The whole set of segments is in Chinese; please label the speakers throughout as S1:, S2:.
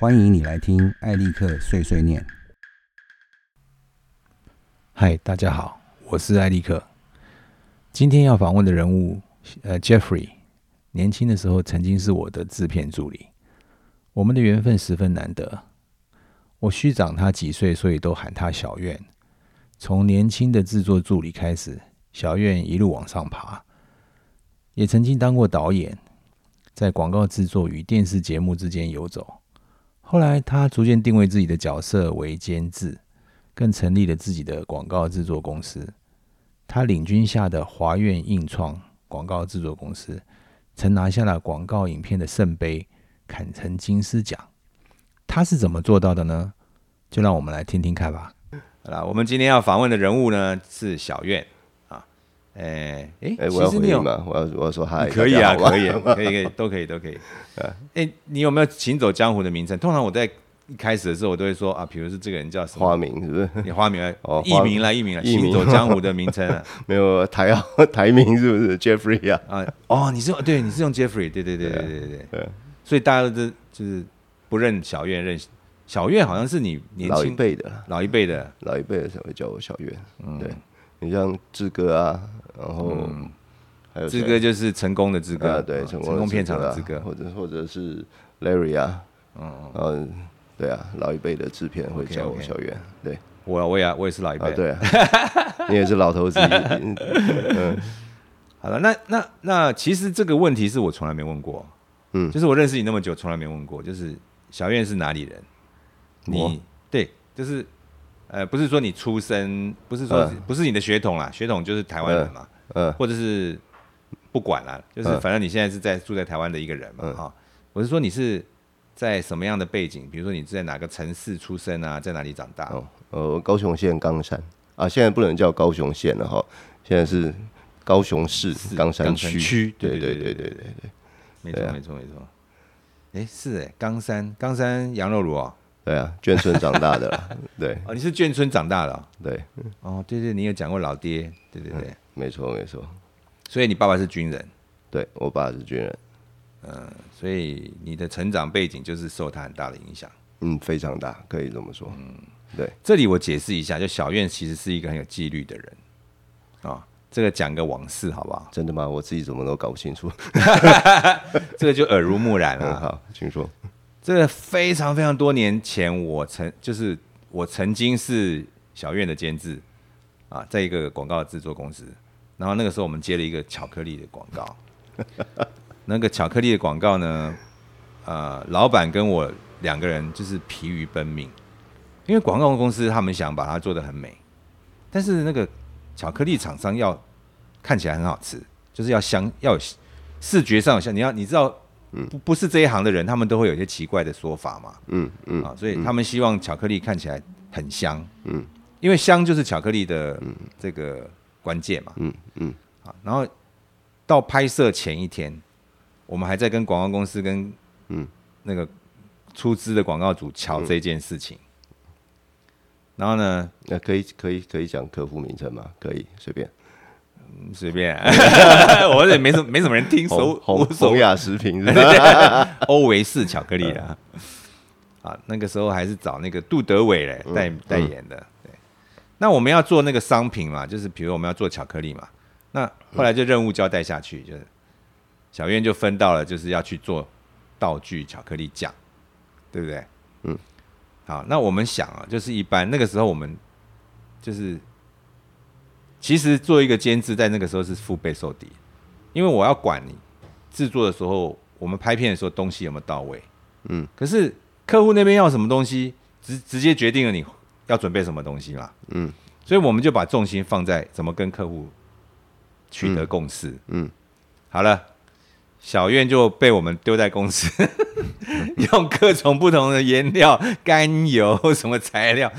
S1: 欢迎你来听艾利克碎碎念。
S2: 嗨，大家好，我是艾利克。今天要访问的人物，呃，Jeffrey，年轻的时候曾经是我的制片助理，我们的缘分十分难得。我虚长他几岁，所以都喊他小院。从年轻的制作助理开始，小院一路往上爬，也曾经当过导演，在广告制作与电视节目之间游走。后来，他逐渐定位自己的角色为监制，更成立了自己的广告制作公司。他领军下的华苑印创广告制作公司，曾拿下了广告影片的圣杯——坎城金狮奖。他是怎么做到的呢？就让我们来听听看吧。好了，我们今天要访问的人物呢是小苑啊。诶诶，
S3: 哎，我要
S2: 其实你有
S3: 回应吗？我要我要说嗨，
S2: 可以啊，可以，可以，可以，都可以，都可以。哎，你有没有行走江湖的名称？通常我在一开始的时候，我都会说啊，比如是这个人叫什么
S3: 花名是不是？
S2: 你花名来
S3: 哦
S2: 艺名来，艺名来，
S3: 艺名
S2: 行走江湖的名称啊。
S3: 没有台号台名是不是？Jeffrey 啊，
S2: 啊，哦，你是用对，你是用 Jeffrey，对对对对对对对，所以大家都是就是不认小院，认小院好像是你年
S3: 老一
S2: 轻
S3: 辈的，
S2: 老一辈的，
S3: 老一辈的才会叫我小月。
S2: 嗯
S3: 对，你像志哥啊，然后还有
S2: 志哥就是成功的志哥，
S3: 啊，对，
S2: 啊
S3: 成
S2: 成功片场的志
S3: 志
S2: 哥，
S3: 或者或者是 Larry 啊，嗯，对啊，老一辈的制片会叫我小袁。对。
S2: 我我也我也是老一
S3: 啊，
S2: 辈，
S3: 对啊，你也是老头子，嗯。
S2: 好了，那那那其实这个问题是我从来没问过，
S3: 嗯。
S2: 就是我认识你那么久，从来没问过，就是小院是哪里人？
S3: 我？
S2: 你对，就是呃，不是说你出生，不是说不是你的血统啦，血统就是台湾人嘛，
S3: 呃，
S2: 或者是不管了，就是反正你现在是在住在台湾的一个人嘛，哈，我是说你是在什么样的背景，比如说你在哪个城市出生啊，在哪里长大？
S3: 呃，高雄县冈山。啊，现在不能叫高雄县了哈，现在是高雄市冈山区，
S2: 对
S3: 对
S2: 对对对
S3: 对，
S2: 没错没错没错，哎，是哎，冈山冈山羊肉炉啊。
S3: 对啊，眷村长大的啦，对
S2: 哦，你是眷村长大的哦，
S3: 对，
S2: 哦对对，你有讲过老爹，对对对，
S3: 没错没错，
S2: 所以你爸爸是军人，
S3: 对我爸是军人，嗯
S2: 所以你的成长背景就是受他很大的影响。
S3: 嗯，非常大，可以这么说。嗯对，
S2: 这里我解释一下，就小院其实是一个很有纪律的人啊、这个讲个往事好不好？
S3: 真的吗？我自己怎么都搞不清楚。
S2: 这个就耳濡目染
S3: 嗯，
S2: 了。
S3: 好，请说。
S2: 这个非常非常多年前，我曾就是我曾经是小院的监制啊，在一个广告制作公司，然后那个时候我们接了一个巧克力的广告，那个巧克力的广告呢，呃，老板跟我两个人就是疲于奔命，因为广告公司他们想把它做得很美，但是那个巧克力厂商要看起来很好吃，就是要香，要有视觉上像，你要你知道。不不是这一行的人，他们都会有一些奇怪的说法嘛，
S3: 嗯嗯
S2: 啊，所以他们希望巧克力看起来很香，
S3: 嗯，
S2: 因为香就是巧克力的这个关键嘛，
S3: 嗯嗯。
S2: 啊，然后到拍摄前一天，我们还在跟广告公司跟
S3: 嗯。
S2: 那个出资的广告组瞧这件事情，然后呢，
S3: 那可以可以可以讲客户名称吗？可以，随便。
S2: 嗯随便，我也没什么没什么人听，所
S3: 红雅食品是吧？
S2: 欧维士巧克力啦。啊，那个时候还是找那个杜德伟嘞代代言的。对，那我们要做那个商品嘛，就是比如我们要做巧克力嘛。那后来就任务交代下去，就是小院就分到了，就是要去做道具巧克力酱，对不对？
S3: 嗯。
S2: 好，那我们想啊，就是一般那个时候我们就是，其实做一个监制，在那个时候是腹背受敌，因为我要管你制作的时候，我们拍片的时候东西有没有到位。
S3: 嗯，
S2: 可是客户那边要什么东西，直直接决定了你要准备什么东西嘛。
S3: 嗯，
S2: 所以我们就把重心放在怎么跟客户取得共识。
S3: 嗯，
S2: 好了，小院就被我们丢在公司，用各种不同的颜料、甘油什么材料，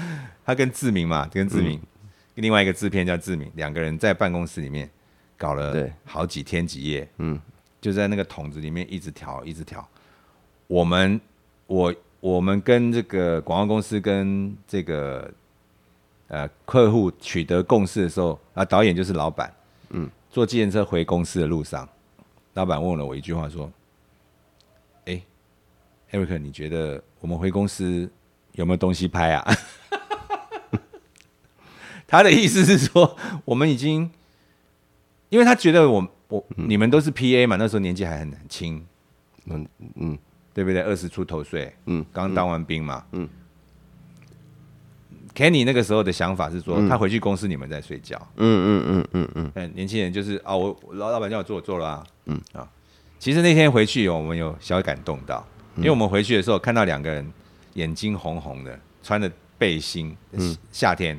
S2: 他跟志明嘛，跟志明，另外一个制片叫志明，两个人在办公室里面搞了好几天几夜，
S3: 嗯，
S2: 就在那个桶子里面一直调，一直调。我们我我们跟这个广告公司跟这个呃客户取得共识的时候，啊，导演就是老板，
S3: 嗯，
S2: 坐计程车回公司的路上，老板问了我一句话说：“哎、，Eric，你觉得我们回公司有没有东西拍啊？他的意思是说，我们已经，因为他觉得我我、你们都是 PA 嘛，那时候年纪还很很轻，
S3: 嗯嗯。
S2: 对不对？二十出头岁，
S3: 嗯，
S2: 刚当完兵嘛，
S3: 嗯。
S2: Kenny 那个时候的想法是说，他回去公司你们在睡觉，
S3: 嗯嗯嗯嗯嗯。
S2: 嗯，年轻人就是啊，我我老老板叫我做，我做了啊，嗯。啊。其实那天回去，我们有小感动到，因为我们回去的时候看到两个人眼睛红红的，穿着背心，嗯。夏天，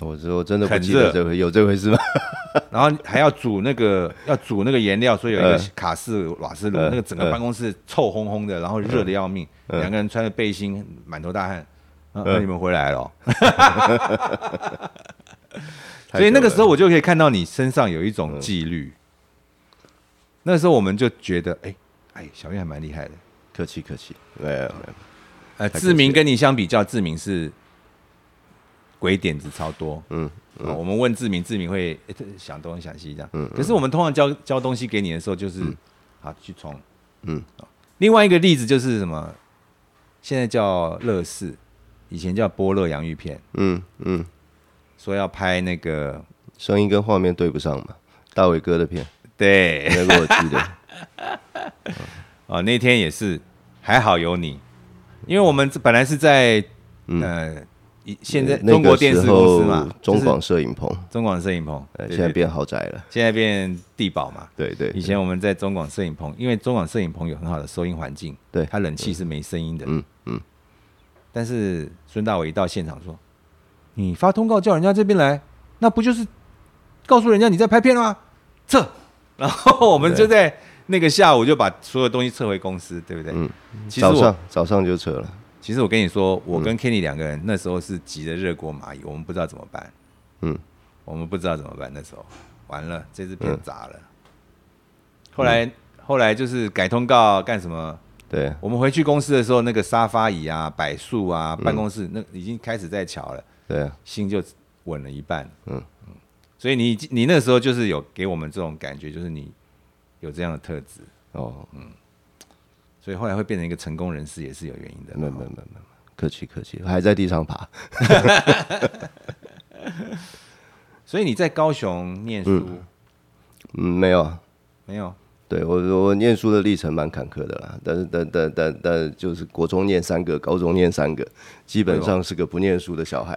S3: 我说我真的不记得这回有这回事吗？
S2: 然后还要煮那个要煮那个颜料，所以有一个
S3: 嗯。
S2: 卡式瓦斯炉，
S3: 嗯
S2: 那个整个办公室臭烘烘的，然后热的要命，
S3: 嗯。
S2: 两个人穿着背心，满头大汗。啊，那你们回来了哦，所以那个时候我就可以看到你身上有一种纪律。那时候我们就觉得，哎哎，小月还蛮厉害的。
S3: 客气客气，没有，
S2: 呃，
S3: 太客气
S2: 志明跟你相比较，志明是鬼点子超多。
S3: 嗯
S2: 哦我们问志明，志明会、想东想西这样。嗯可是我们通常交交东西给你的时候，就是、好去冲。
S3: 嗯。
S2: 哦另外一个例子就是什么？现在叫乐视，以前叫波乐洋芋片，
S3: 嗯嗯，
S2: 说要拍那个，
S3: 声音跟画面对不上嘛，大伟哥的片，
S2: 对，
S3: 那个我记得，
S2: 哦，那天也是，还好有你，因为我们本来是在、
S3: 嗯。
S2: 呃，以现在中国电视公司嘛，
S3: 中广摄影棚，
S2: 中广摄影棚，
S3: 呃，现在变豪宅了，
S2: 现在变地堡嘛。
S3: 对对，
S2: 以前我们在中广摄影棚，因为中广摄影棚有很好的收音环境，
S3: 对
S2: 它冷气是没声音的。
S3: 嗯嗯，
S2: 但是孙大伟一到现场说：“你发通告叫人家这边来，那不就是告诉人家你在拍片了吗？”撤，然后我们就在那个下午就把所有东西撤回公司，对不对？
S3: 嗯早上早上就撤了，
S2: 其实我跟你说，我跟 Kenny 两个人那时候是急得热锅蚂蚁，我们不知道怎么办。
S3: 嗯，
S2: 我们不知道怎么办，那时候完了，这支片
S3: 嗯
S2: 砸了。后来、后来就是改通告干什么？
S3: 对，
S2: 我们回去公司的时候，那个沙发椅啊、柏树啊、办公室那已经开始在瞧了，
S3: 对。啊，
S2: 心就稳了一半。
S3: 嗯。
S2: 嗯所以你你那时候就是有给我们这种感觉，就是你有这样的特质，
S3: 哦，
S2: 所以后来会变成一个成功人士，也是有原因的。
S3: 没有没有没有没有，客气客气，还在地上爬，
S2: 所以你在高雄念书、
S3: 嗯，没有啊，
S2: 没有？
S3: 对我我念书的历程蛮坎坷的啦，但是但但但但就是国中念三个，高中念三个，基本上是个不念书的小孩，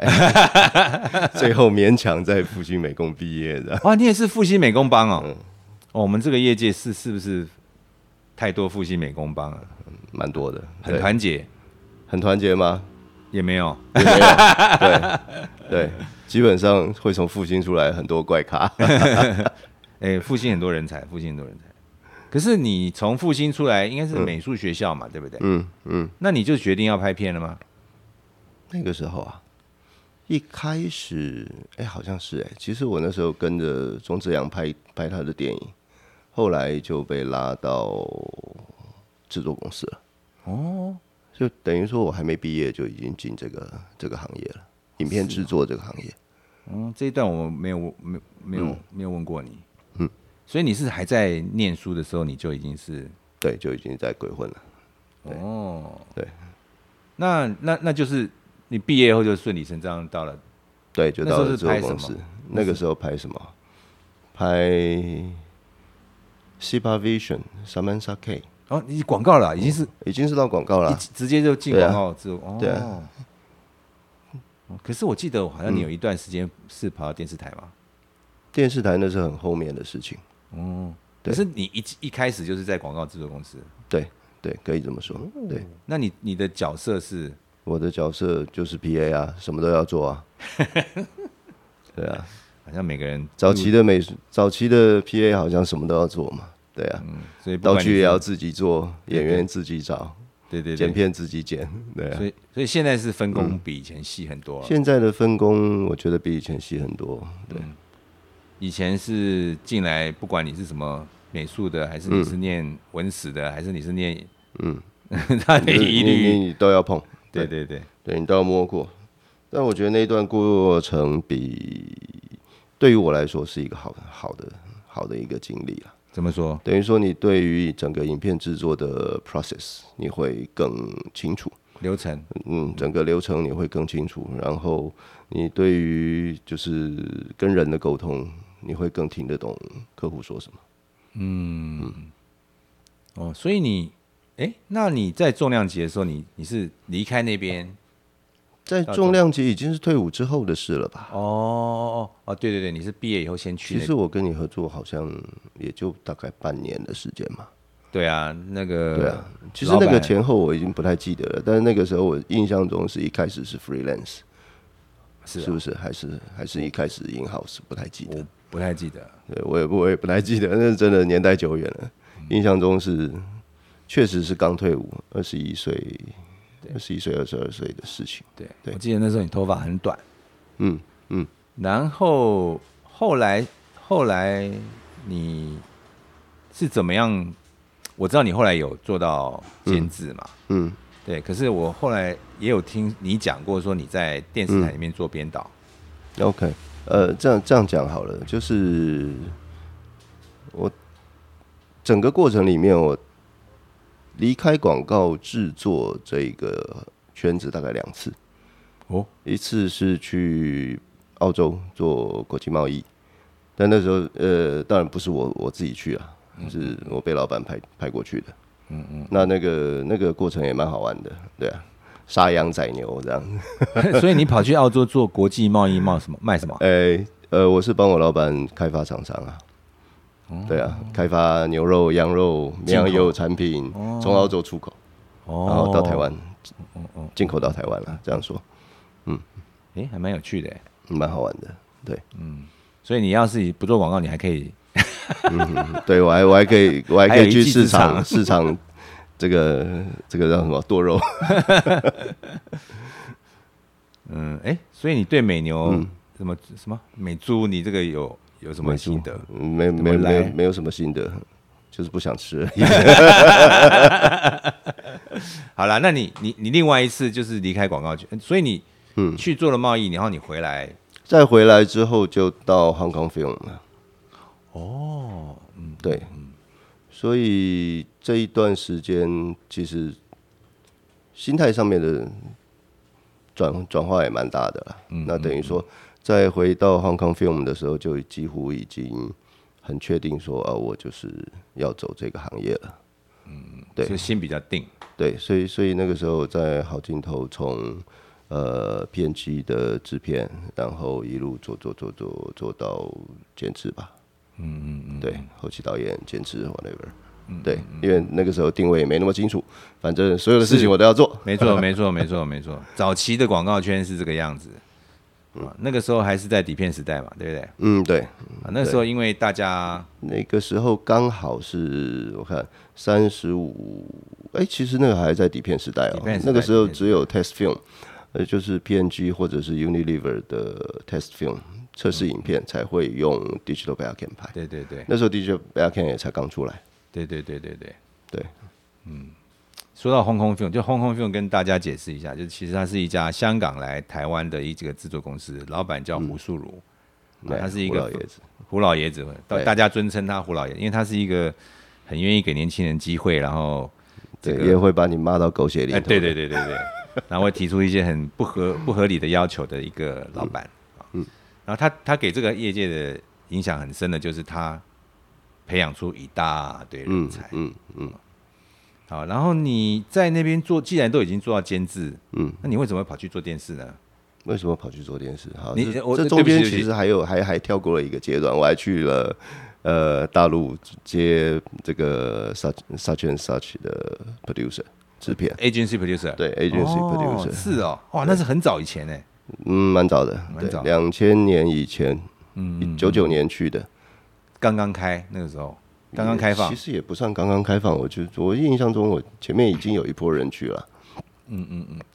S3: 最后勉强在复兴美工毕业的。
S2: 哇，你也是复兴美工帮哦。
S3: 嗯
S2: 哦，我们这个业界是是不是太多复兴美工帮了？
S3: 蛮多的，
S2: 很团结
S3: 很团结吗？
S2: 也没有。
S3: 也没有，对对，基本上会从复兴出来很多怪咖。
S2: 哎、复兴很多人才，复兴很多人才。可是你从复兴出来，应该是美术学校嘛，对不对？
S3: 嗯嗯，
S2: 那你就决定要拍片了吗？
S3: 那个时候啊，一开始哎、好像是哎、其实我那时候跟着钟志阳拍拍他的电影，后来就被拉到制作公司了。
S2: 哦，
S3: 就等于说我还没毕业就已经进这个这个行业了，影片制作这个行业。
S2: 嗯，这一段我没有，没有没有、
S3: 嗯
S2: 没有问过你。
S3: 嗯，
S2: 所以你是还在念书的时候，你就已经是
S3: 对，就已经在鬼混了。
S2: 哦，
S3: 对，
S2: 那那那就是你毕业后就顺理成章到了
S3: 对，就到了制作公司。那个时候拍什么？拍 s i p a Vision、Samantha K，
S2: 哦，你广告了啊，已经是
S3: 已经是到广告了。
S2: 直接就进广告之后，哦，
S3: 对啊。
S2: 哦可是我记得好像你有一段时间是跑到电视台嘛，
S3: 电视台那是很后面的事情。
S2: 哦，可是你一一开始就是在广告制作公司，
S3: 对对，可以这么说。对，
S2: 那你你的角色是？
S3: 我的角色就是 PA 啊，什么都要做啊。对啊，
S2: 好像每个人
S3: 早期的美术，早期的 PA 好像什么都要做嘛。对啊，
S2: 嗯，所以
S3: 道具也要自己做，演员自己找，
S2: 对对对，
S3: 剪片自己剪。对啊
S2: 所，以所以现在是分工比以前细很多了。
S3: 现在的分工我觉得比以前细很多。对，
S2: 以前是进来，不管你是什么美术的，还是你是念文史的，还是你是念，
S3: 嗯，
S2: 他一律，
S3: 你都要碰，
S2: 对对对，
S3: 对你都要摸过。但我觉得那一段过程比对于我来说是一个好的好的好的一个经历啊。
S2: 怎么说？
S3: 等于说你对于整个影片制作的 process 你会更清楚，
S2: 流程？
S3: 嗯，整个流程你会更清楚，然后你对于就是跟人的沟通，你会更听得懂客户说什么。
S2: 嗯哦，所以你，哎，那你在重量级的时候，你你是离开那边？
S3: 在重量级已经是退伍之后的事了吧？
S2: 哦哦哦，对对对，你是毕业以后先去那个。
S3: 其实我跟你合作好像也就大概半年的时间嘛。
S2: 对啊，那个
S3: 对啊，其实那个前后我已经不太记得了，但是那个时候我印象中是一开始是 freelance，
S2: 是啊
S3: 是不是？还是还是一开始 in house 不太记得
S2: 我。不太记得。
S3: 对我也不我也不太记得，那是真的年代久远了。印象中是确实是刚退伍，二十一岁，二十一岁、二十二岁的事情。
S2: 对，
S3: 对
S2: 我记得那时候你头发很短，
S3: 嗯嗯，
S2: 然后后来后来你是怎么样？我知道你后来有做到监制嘛，
S3: 嗯，
S2: 对。可是我后来也有听你讲过，说你在电视台里面做编导
S3: ，OK，呃，这样这样讲好了，就是我整个过程里面，我离开广告制作这个圈子大概两次。
S2: 哦，
S3: 一次是去澳洲做国际贸易，但那时候呃，当然不是我我自己去啊，是我被老板派派过去的。嗯嗯，那那个那个过程也蛮好玩的，对啊，杀羊宰牛这样。
S2: 所以你跑去澳洲做国际贸易，贸什么卖什么？
S3: 哎、呃，我是帮我老板开发厂商啊。对啊，开发牛肉、羊肉、绵羊油产品，从澳洲出口，
S2: 哦
S3: 然后到台湾，进口到台湾了。这样说，嗯
S2: 哎、还蛮有趣的。
S3: 蛮好玩的。对，嗯
S2: 所以你要是不做广告，你还可以
S3: 对我还我还可以，我还可以去市场市场，这个这个叫什么剁肉？
S2: 嗯，哎、所以你对美牛、
S3: 嗯
S2: 什么什么美猪，你这个有有什么心得？
S3: 嗯没没
S2: 来
S3: 没没有什么心得，就是不想吃。
S2: 好了，那你你你另外一次就是离开广告圈，所以你
S3: 嗯
S2: 去做了贸易，然后你回来，
S3: 再回来之后就到 Hong Kong Film 了。
S2: 哦，嗯，
S3: 对，所以这一段时间其实心态上面的转转化也蛮大的了。
S2: 嗯
S3: 那等于说，在回到 Hong Kong Film 的时候，就几乎已经很确定说啊，我就是要走这个行业了。嗯对
S2: 所以心比较定。
S3: 对，所以所以那个时候在好镜头从呃片机的制片，然后一路做做做做做到监制吧。嗯嗯嗯，对，后期导演、监制 whatever。对，因为那个时候定位也没那么清楚，反正所有的事情我都要做。
S2: 没错，没错，没错，没错。早期的广告圈是这个样子，啊，那个时候还是在底片时代嘛，对不对？
S3: 嗯，对，
S2: 啊，那时候因为大家
S3: 那个时候刚好是我看三十五，哎，其实那个还在底片时代哦。那个时候只有 test film，呃，就是 PNG 或者是 Unilever 的 test film 测试影片才会用 digital backend 拍。
S2: 对对对
S3: 那时候 digital backend 也才刚出来。
S2: 对对对对对。
S3: 对，
S2: 说到 Hong Kong Film，就 Hong Kong Film 跟大家解释一下，就是其实它是一家香港来台湾的一这个制作公司，老板叫胡素如，啊
S3: 对
S2: 他是一个
S3: 胡老爷子。
S2: 胡老爷子，大
S3: 对
S2: 大家尊称他胡老爷，因为他是一个很愿意给年轻人机会，然后这
S3: 对，也会把你骂到狗血淋
S2: 哎，
S3: 头。
S2: 对对对对对，然后会提出一些很不合 不合理的要求的一个老板嗯，然后他他给这个业界的影响很深的，就是他培养出一大堆人
S3: 嗯
S2: 才。
S3: 嗯嗯
S2: 好，然后你在那边做，既然都已经做到监制，
S3: 嗯，
S2: 那你为什么会跑去做电视呢？
S3: 为什么跑去做电视？好，
S2: 你我
S3: 这这
S2: 对不起对不起。
S3: 中间其实还有还还跳过了一个阶段，我还去了呃大陆接这个 such such and such 的 producer 制片
S2: ，agency producer，
S3: 对 agency
S2: 哦
S3: producer，
S2: 是哦，哇，那是很早以前呢，
S3: 嗯，蛮早的，对
S2: 蛮早，
S3: 两千年以前，
S2: 嗯，
S3: 九九年去的，
S2: 刚刚开那个时候，刚刚开放。
S3: 其，实也不算刚刚开放，我就我印象中我前面已经有一波人去了，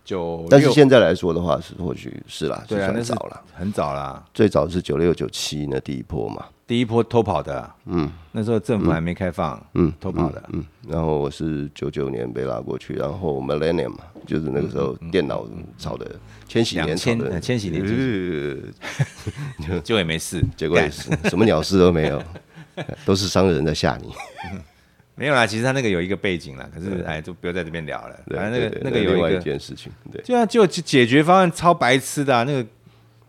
S2: 九
S3: 但是
S2: 六。
S3: 现在来说的话是或许是啦，是
S2: 对啊，
S3: 早了，
S2: 很早啦，
S3: 最早是九六九七那第一波嘛，
S2: 第一波偷跑的。啊，
S3: 嗯。
S2: 那时候政府还没开放，
S3: 嗯，
S2: 偷跑的，
S3: 嗯，然后我是九九年被拉过去，然后 Millennium 嘛，就是那个时候电脑炒的千禧年炒
S2: 2000呃
S3: 的，
S2: 千禧年。
S3: 就
S2: 是 就也没事，
S3: 结果也是什么鸟事都没有。都是商人在吓你。
S2: 没有啦，其实他那个有一个背景啦，可是哎，就不要在这边聊了。
S3: 对
S2: 反正那个
S3: 对对
S2: 那个有
S3: 另外一件事情，对，
S2: 就啊就解决方案超白痴的、啊，那个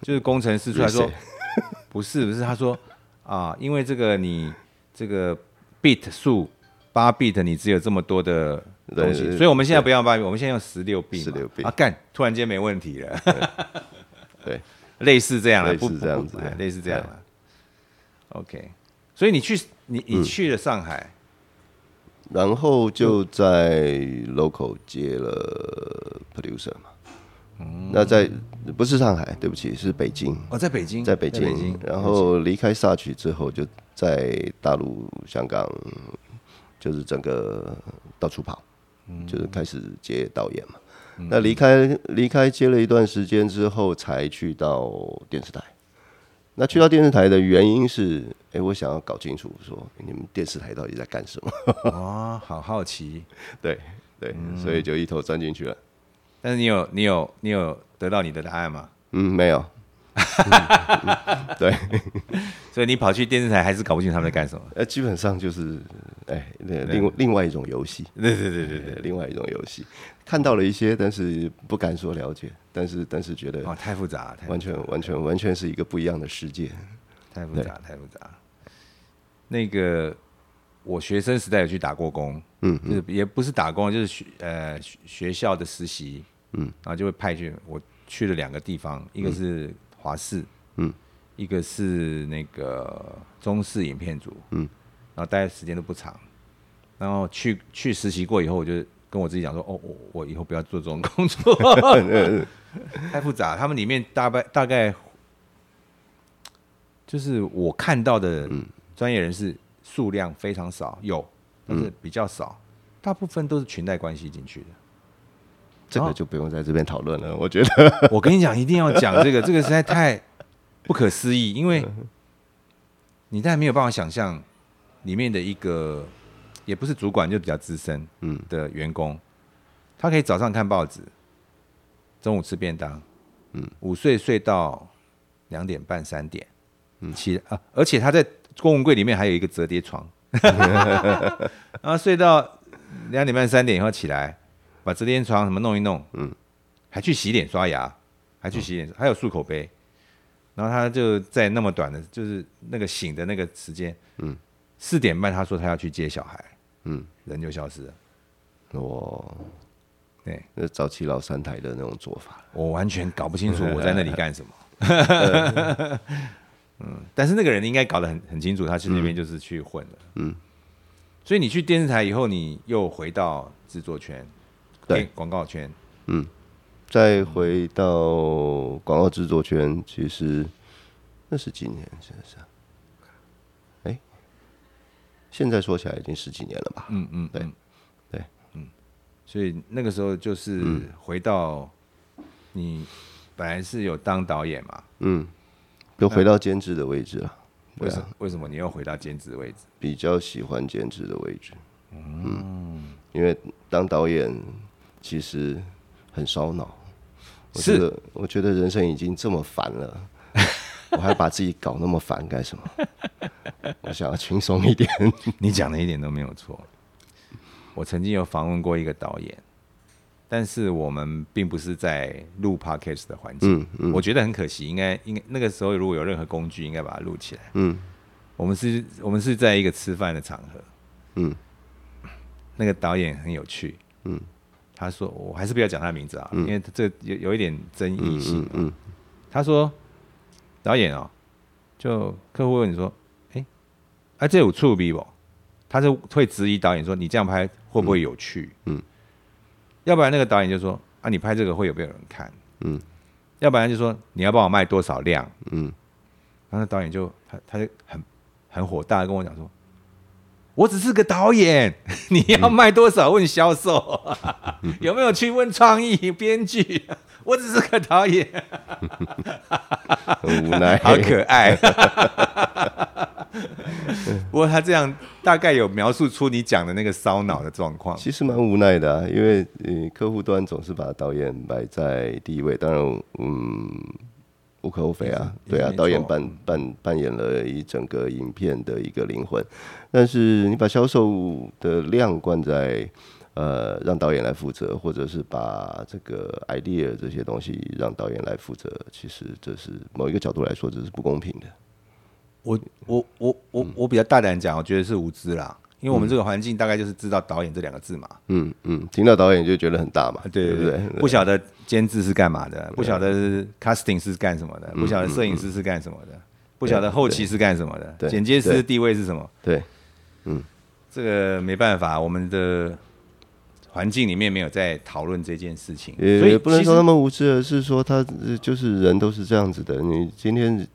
S2: 就是工程师出来说 不是不是，他说啊，因为这个你这个 bit 数八 bit 你只有这么多的东西，
S3: 对对
S2: 所以我们现在不要八 bit，我们现在用十六 bit 嘛。
S3: 16 bit
S2: 啊，干，突然间没问题了。
S3: 对，
S2: 类似这样了，
S3: 类似
S2: 不不
S3: 这样子
S2: 不哎类似这样了。OK，所以你去你你去了上海，
S3: 然后就在 local 接了 producer 嘛。那在不是上海，对不起，是北京，
S2: 哦，在北京，
S3: 在北京。
S2: 北京，
S3: 然后离开萨曲之后，就在大陆、香港，就是整个到处跑，就是开始接导演嘛。那离开离开接了一段时间之后，才去到电视台。那去到电视台的原因是，哎、我想要搞清楚说你们电视台到底在干什么。
S2: 哇，好好奇。
S3: 对对，所以就一头钻进去了。
S2: 但是你有你有你有得到你的答案吗？
S3: 嗯，没有。对，
S2: 所以你跑去电视台还是搞不清他们在干什么。
S3: 呃，基本上就是，哎，那另另外一种游戏，
S2: 对对对对对，
S3: 另外一种游戏，看到了一些，但是不敢说了解，但是但是觉得
S2: 哦，太复杂
S3: 完全完全完全是一个不一样的世界。
S2: 太复杂，太复杂。那个我学生时代有去打过工，
S3: 嗯
S2: 就是也不是打工，就是学呃学学校的实习，嗯，然后就会派去我去了两个地方，一个是华视，
S3: 嗯，
S2: 一个是那个中视影片组，
S3: 嗯，
S2: 然后待的时间都不长，然后去去实习过以后，我就跟我自己讲说，哦，我我以后不要做这种工作，太复杂，他们里面大概大概就是我看到的专业人士数量非常少，有，但是比较少，大部分都是裙带关系进去的。
S3: 这个就不用在这边讨论了，我觉得。
S2: 我跟你讲，一定要讲这个，这个实在太不可思议，因为你当然没有办法想象里面的一个也不是主管，就比较资深
S3: 嗯。
S2: 的员工，他可以早上看报纸，中午吃便当，嗯，午睡睡到两点半三点，嗯，起啊，而且他在公文柜里面还有一个折叠床，然 后睡到两点半三点以后起来，把折叠床什么弄一弄，嗯，还去洗脸刷牙，还去洗脸，还有漱口杯，然后他就在那么短的，就是那个醒的那个时间，嗯，四点半他说他要去接小孩，
S3: 嗯，
S2: 人就消失了。
S3: 我
S2: 对
S3: 那早期老三台的那种做法，
S2: 我完全搞不清楚我在那里干什么。嗯，但是那个人应该搞得很很清楚，他去那边就是去混的。
S3: 嗯，
S2: 所以你去电视台以后，你又回到制作圈，
S3: 对
S2: 广告圈。
S3: 嗯再回到广告制作圈，其实那是几年？现在现在说起来已经十几年了吧？
S2: 嗯嗯，
S3: 对
S2: 嗯
S3: 对，
S2: 嗯，所以那个时候就是回到你本来是有当导演嘛，
S3: 嗯，又回到监制的位置了。
S2: 为什么为什么你又回到监制位置？
S3: 比较喜欢监制的位置。嗯，因为当导演其实很烧脑。我
S2: 是
S3: 觉得，我觉得人生已经这么烦了，我还把自己搞那么烦干什么？我想要轻松一点。
S2: 你讲的一点都没有错。我曾经有访问过一个导演，但是我们并不是在录 podcast 的环境，
S3: 嗯嗯
S2: 我觉得很可惜。应该应该那个时候如果有任何工具，应该把它录起来。
S3: 嗯
S2: 我们是，我们是在一个吃饭的场合，
S3: 嗯
S2: 那个导演很有趣，
S3: 嗯
S2: 他说我还是不要讲他的名字啊，因为这有有一点争议性
S3: 嗯。嗯
S2: 他说导演哦，就客户问你说，哎、啊这有触笔不？他是会质疑导演说你这样拍会不会有趣？
S3: 嗯
S2: 要不然那个导演就说啊你拍这个会有没有人看？
S3: 嗯
S2: 要不然就说你要帮我卖多少量？
S3: 嗯
S2: 然后那导演就他他就很很火大的跟我讲说，我只是个导演，你要卖多少问销售，有没有去问创意编剧？我只是个导演，
S3: 很无奈。
S2: 好可爱。不过他这样大概有描述出你讲的那个烧脑的状况。
S3: 其实蛮无奈的啊，因为呃，客户端总是把导演摆在第一位。当然，嗯，无可厚非啊，对啊，导演扮扮扮演了一整个影片的一个灵魂，但是你把销售的量灌在呃让导演来负责，或者是把这个 idea 这些东西让导演来负责，其实这是某一个角度来说，这是不公平的。
S2: 我我我我我比较大胆讲，我觉得是无知啦，因为我们这个环境大概就是知道导演这两个字嘛，
S3: 嗯嗯，听到导演就觉得很大嘛，
S2: 对对
S3: 对？
S2: 不晓得监制是干嘛的，不晓得 casting 是干什么的，不晓得摄影师是干什么的，不晓得后期是干什么的，
S3: 对
S2: 剪接师
S3: 对
S2: 地位是什么，
S3: 对，嗯。
S2: 这个没办法，我们的环境里面没有在讨论这件事情，所以
S3: 也不能说他们无知，而是说他呃就是人都是这样子的。你今天他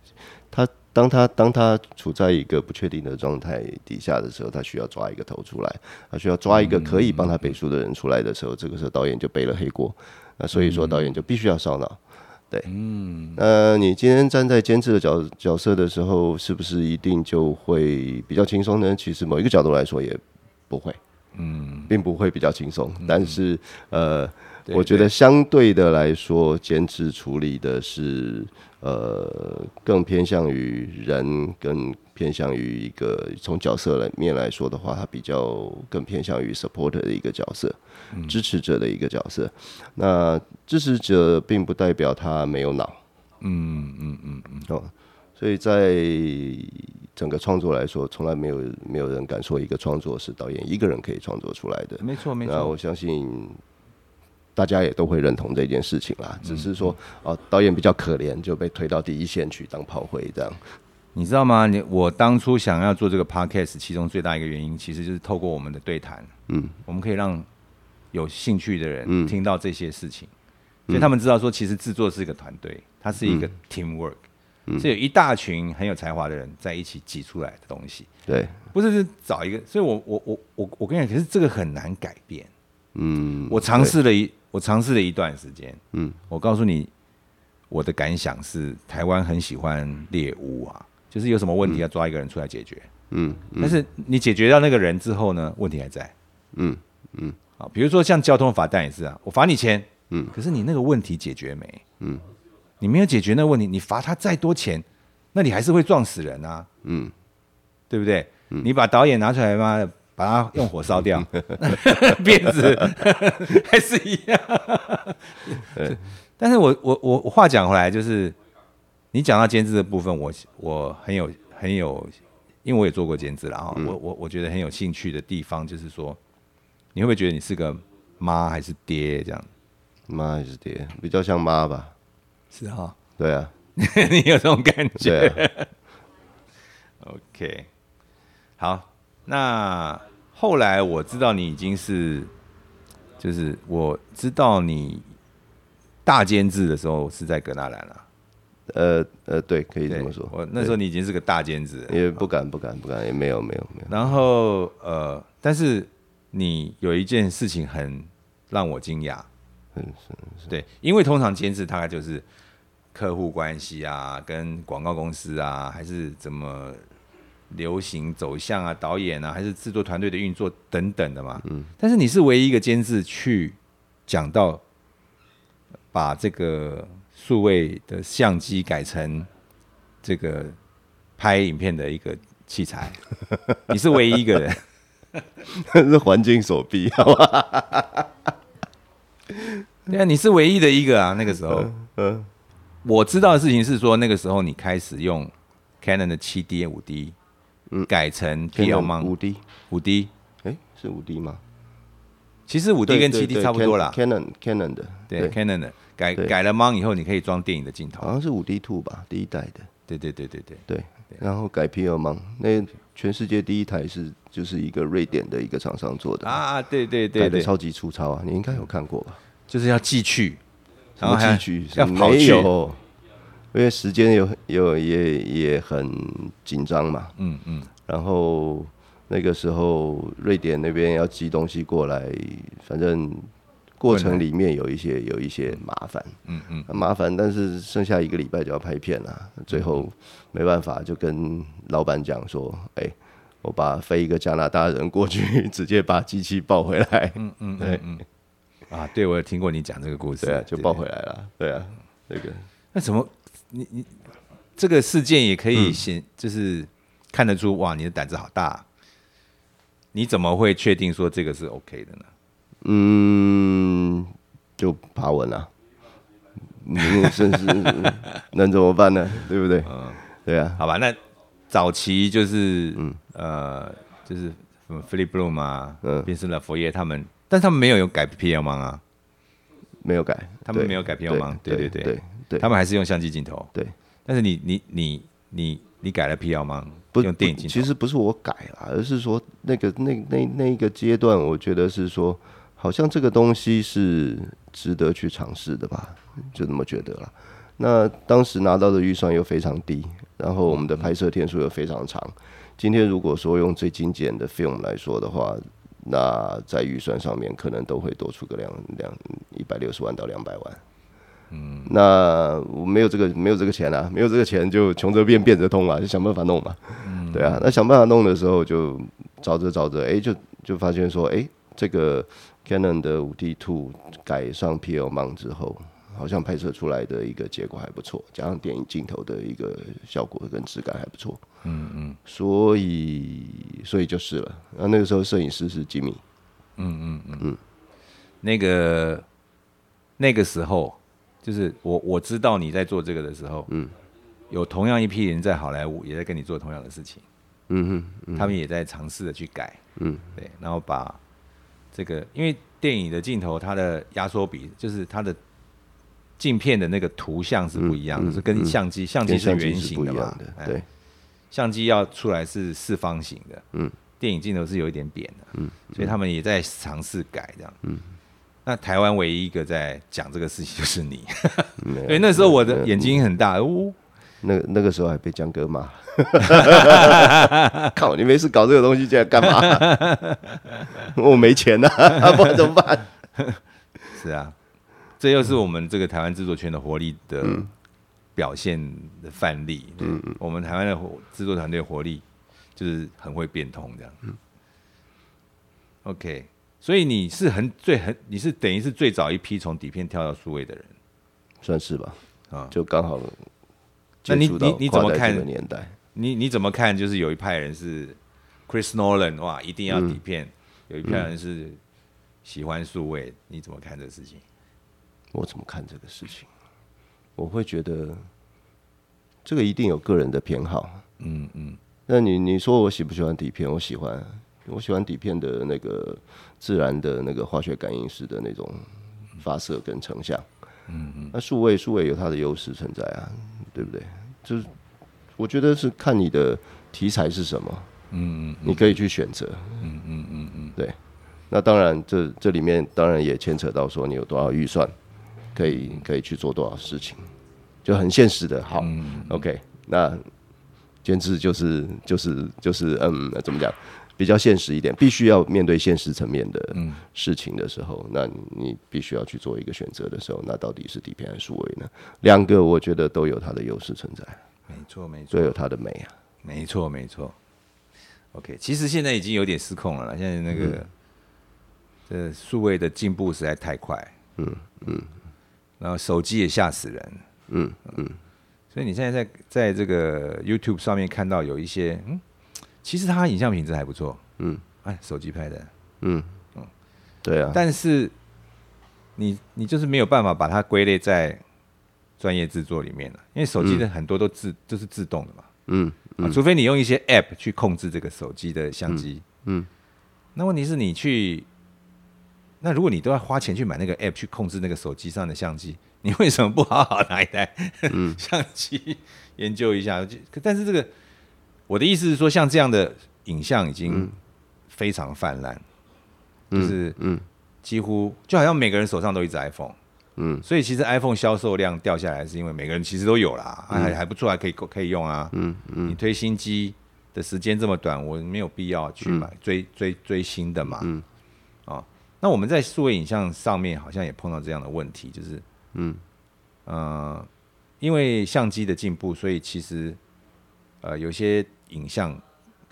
S3: 当他当他处在一个不确定的状态底下的时候，他需要抓一个头出来，他需要抓一个可以帮他背书的人出来的时候，这个时候导演就背了黑锅。那所以说导演就必须要烧脑。对，嗯，那你今天站在监制的角角色的时候，是不是一定就会比较轻松呢？其实某一个角度来说也不会，嗯，并不会比较轻松。但是呃，
S2: 对
S3: 我觉得相对的来说，监制处理的是呃更偏向于人，更偏向于一个从角色来面来说的话，它比较更偏向于 supporter 的一个角色，支持者的一个角色。那支持者并不代表他没有脑，
S2: 嗯嗯嗯嗯，
S3: 哦，所以在整个创作来说，从来没有没有人敢说一个创作是导演一个人可以创作出来的。
S2: 没错没错，
S3: 那我相信大家也都会认同这件事情啦，只是说哦，导演比较可怜，就被推到第一线去当炮灰这样。
S2: 你知道吗？你我当初想要做这个 podcast，其中最大一个原因，其实就是透过我们的对谈，
S3: 嗯，
S2: 我们可以让有兴趣的人
S3: 嗯。
S2: 听到这些事情，所以他们知道说，其实制作是一个团队，它是一个 teamwork，、是有一大群很有才华的人在一起挤出来的东西，
S3: 对，
S2: 不是是找一个。所以我我我我我跟你讲，可是这个很难改变。
S3: 嗯，
S2: 我尝试了一，我尝试了一段时间，
S3: 嗯，
S2: 我告诉你，我的感想是，台湾很喜欢猎巫啊，就是有什么问题要抓一个人出来解决。
S3: 嗯
S2: 但是你解决掉那个人之后呢，问题还在。
S3: 嗯嗯
S2: 啊，比如说像交通罚单也是啊，我罚你钱，
S3: 嗯，
S2: 可是你那个问题解决没？
S3: 嗯，
S2: 你没有解决那个问题，你罚他再多钱，那你还是会撞死人啊，
S3: 嗯，
S2: 对不对？你把导演拿出来嘛，把它用火烧掉，辫子。还是一样。
S3: 对。
S2: 但是我我我我话讲回来，就是你讲到监制的部分，我我很有很有，因为我也做过监制了哈，我我我觉得很有兴趣的地方就是说，你会不会觉得你是个妈还是爹这样？
S3: 妈还是爹，比较像妈吧？
S2: 是哈，
S3: 对啊，
S2: 你有这种感觉？
S3: 啊
S2: ，OK，好，那后来我知道你已经是，就是我知道你大监制的时候是在格纳兰了，
S3: 呃呃，对，可以这么说。
S2: 我那时候你已经是个大监制，
S3: 也不敢不敢不敢，也没有没有没有。
S2: 然后呃，但是你有一件事情很让我惊讶，
S3: 嗯
S2: 对，因为通常监制大概就是客户关系啊，跟广告公司啊，还是怎么流行走向啊，导演啊，还是制作团队的运作等等的嘛。嗯。但是你是唯一一个监制去讲到把这个数位的相机改成这个拍影片的一个器材，你是唯一一个人。
S3: 是环境所逼，好吧？
S2: 对啊，你是唯一的一个啊，那个时候。
S3: 嗯
S2: 我知道的事情是说，那个时候你开始用 Canon 的七 D、五 D，改成 P L 吗？
S3: 五 D，
S2: 五 D，
S3: 哎，是五 D 吗？
S2: 其实五 D 跟七 D 差不多啦。
S3: Canon Canon 的，
S2: 对 Canon 的。改改了 Mon 以后，你可以装电影的镜头。
S3: 好像是五 D Two 吧，第一代的。
S2: 对对对对对，
S3: 对，然后改 P L Mon，，那全世界第一台是就是一个瑞典的一个厂商做的，
S2: 啊，对对对对，
S3: 改的超级粗糙啊，你应该有看过吧？
S2: 就是要寄去，然后还
S3: 寄去？
S2: 要跑去，
S3: 没有，因为时间有有也也很紧张嘛，
S2: 嗯嗯，
S3: 然后那个时候瑞典那边要寄东西过来，反正过程里面有一些有一些麻烦，
S2: 嗯嗯，
S3: 很麻烦，但是剩下一个礼拜就要拍片了，最后没办法，就跟老板讲说，哎、我把飞一个加拿大人过去，直接把机器抱回来，
S2: 嗯嗯
S3: 对。
S2: 啊，对我有听过你讲这个故事，
S3: 对啊，就抱回
S2: 来。
S3: 了，对啊，那个。
S2: 那怎么你你这个事件也可以显，就是看得出哇，你的胆子好大。你怎么会确定说这个是 OK 的呢？
S3: 嗯，就爬稳了。嗯，是是，能怎么办呢？对不对？嗯，对啊。
S2: 好吧，那早期就是嗯呃，就是什么 Philip Bloom 啊，嗯，变成了佛爷他们，但他们没有有改 P L 吗？啊，
S3: 没有改，
S2: 他们没有改 P L 吗？对对
S3: 对对，
S2: 他们还是用相机镜头。
S3: 对，
S2: 但是你你你你你改了 P L 吗？不用电影镜头。
S3: 其实不是我改了，而是说那个那那那一个阶段，我觉得是说。好像这个东西是值得去尝试的吧，就那么觉得了。那当时拿到的预算又非常低，然后我们的拍摄天数又非常长。今天如果说用最精简的 film 来说的话，那在预算上面可能都会多出个两两一百六十万到两百万。嗯，那我没有这个没有这个钱啊，没有这个钱就穷则变，变则通嘛，就想办法弄嘛。嗯，对啊，那想办法弄的时候就找着找着，哎，就就发现说，哎，这个。Canon 的五 D Two 改上 PL 盲之后，好像拍摄出来的一个结果还不错，加上电影镜头的一个效果跟质感还不错。嗯嗯，所以所以就是了。那那个时候摄影师是吉米。嗯嗯
S2: 嗯嗯，那个那个时候，就是我我知道你在做这个的时候，嗯，有同样一批人在好莱坞也在跟你做同样的事情。嗯哼，他们也在尝试的去改。嗯，对，然后把。这个，因为电影的镜头，它的压缩比就是它的镜片的那个图像是不一样的，是跟相机，相机是圆形的嘛？
S3: 对，
S2: 相机要出来是四方形的，嗯，电影镜头是有一点扁的，嗯，所以他们也在尝试改这样，嗯，那台湾唯一一个在讲这个事情就是你，所以 那时候我的眼睛很大，呜。
S3: 那那个时候还被江哥骂，靠！你没事搞这个东西，进来干嘛？我没钱呐，不然怎么办？
S2: 是啊，这又是我们这个台湾制作圈的活力的表现的范例。嗯嗯，我们台湾的制作团队活力就是很会变通这样。嗯，OK，所以你是很最很，你是等于是最早一批从底片跳到数位的人，
S3: 算是吧？啊，就刚好。
S2: 那你你你怎么看年代？你你怎么看？就是有一派人是 Chris Nolan，哇，一定要底片；有一派人是喜欢数位。你怎么看这个事情？
S3: 我怎么看这个事情？我会觉得这个一定有个人的偏好。嗯嗯。那你你说我喜不喜欢底片？我喜欢，我喜欢底片的那个自然的那个化学感应式的那种发射跟成像。嗯嗯。那数位数位有它的优势存在啊。对不对？就是我觉得是看你的题材是什么，嗯嗯，你可以去选择，嗯嗯嗯嗯，对。那当然，这这里面当然也牵扯到说你有多少预算，可以可以去做多少事情，就很现实的。好，OK，那监制就是就是就是嗯，怎么讲？比较现实一点，必须要面对现实层面的事情的时候，那你必须要去做一个选择的时候，那到底是底片还是数位呢？两个我觉得都有它的优势存在，
S2: 没错没错，
S3: 都有它的美啊，
S2: 没错没错。OK，其实现在已经有点失控了，现在那个这数位的进步实在太快，嗯嗯，然后手机也吓死人，嗯嗯，所以你现在在在这个 YouTube 上面看到有一些嗯。其实它影像品质还不错，嗯，哎，手机拍的，嗯。
S3: 嗯，对啊，
S2: 但是你你就是没有办法把它归类在专业制作里面了，因为手机的很多都自都是自动的嘛，嗯啊，除非你用一些 App 去控制这个手机的相机，嗯，那问题是你去，那如果你都要花钱去买那个 App 去控制那个手机上的相机，你为什么不好好拿一台相机研究一下？就但是这个。我的意思是说，像这样的影像已经非常泛滥，就是嗯，几乎就好像每个人手上都一只 iPhone，嗯，所以其实 iPhone 销售量掉下来，是因为每个人其实都有啦，还还不错，还可以可以用啊，嗯嗯，你推新机的时间这么短，我没有必要去买追追追新的嘛，嗯，啊，那我们在数位影像上面好像也碰到这样的问题，就是嗯。呃，因为相机的进步，所以其实呃有些。影像，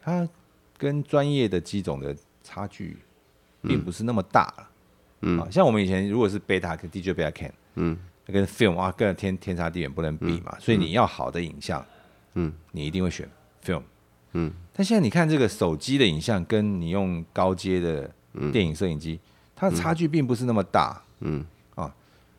S2: 它跟专业的机种的差距，并不是那么大了。嗯，像我们以前如果是贝塔跟 DJ 贝塔 Can，嗯，跟 film 啊，跟天天差地远，不能比嘛。所以你要好的影像，
S3: 嗯，
S2: 你一定会选 film。
S3: 嗯，
S2: 但现在你看这个手机的影像，跟你用高阶的电影摄影机，它的差距并不是那么大。
S3: 嗯，啊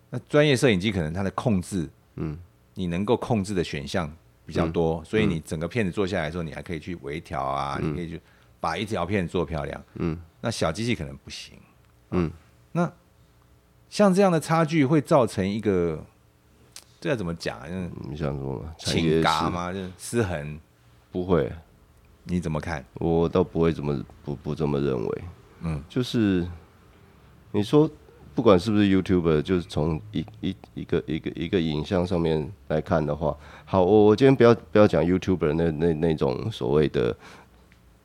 S2: 那专业摄影机可能它的控制，
S3: 嗯，
S2: 你能够控制的选项比较多，所以你整个片子做下来的时候，你还可以去微调啊，你可以去把一条片做漂亮。
S3: 嗯，
S2: 那小机器可能不行。
S3: 嗯，
S2: 那像这样的差距会造成一个，这要怎么讲？嗯，
S3: 你想说嘛？产业
S2: 情嘎吗？就是失衡，
S3: 不会，
S2: 你怎么看？
S3: 我倒不会这么不不这么认为。
S2: 嗯，
S3: 就是你说，不管是不是 YouTuber，就是从一一一个一个一个影像上面来看的话，好，我我今天不要不要讲 YouTuber 那那那种所谓的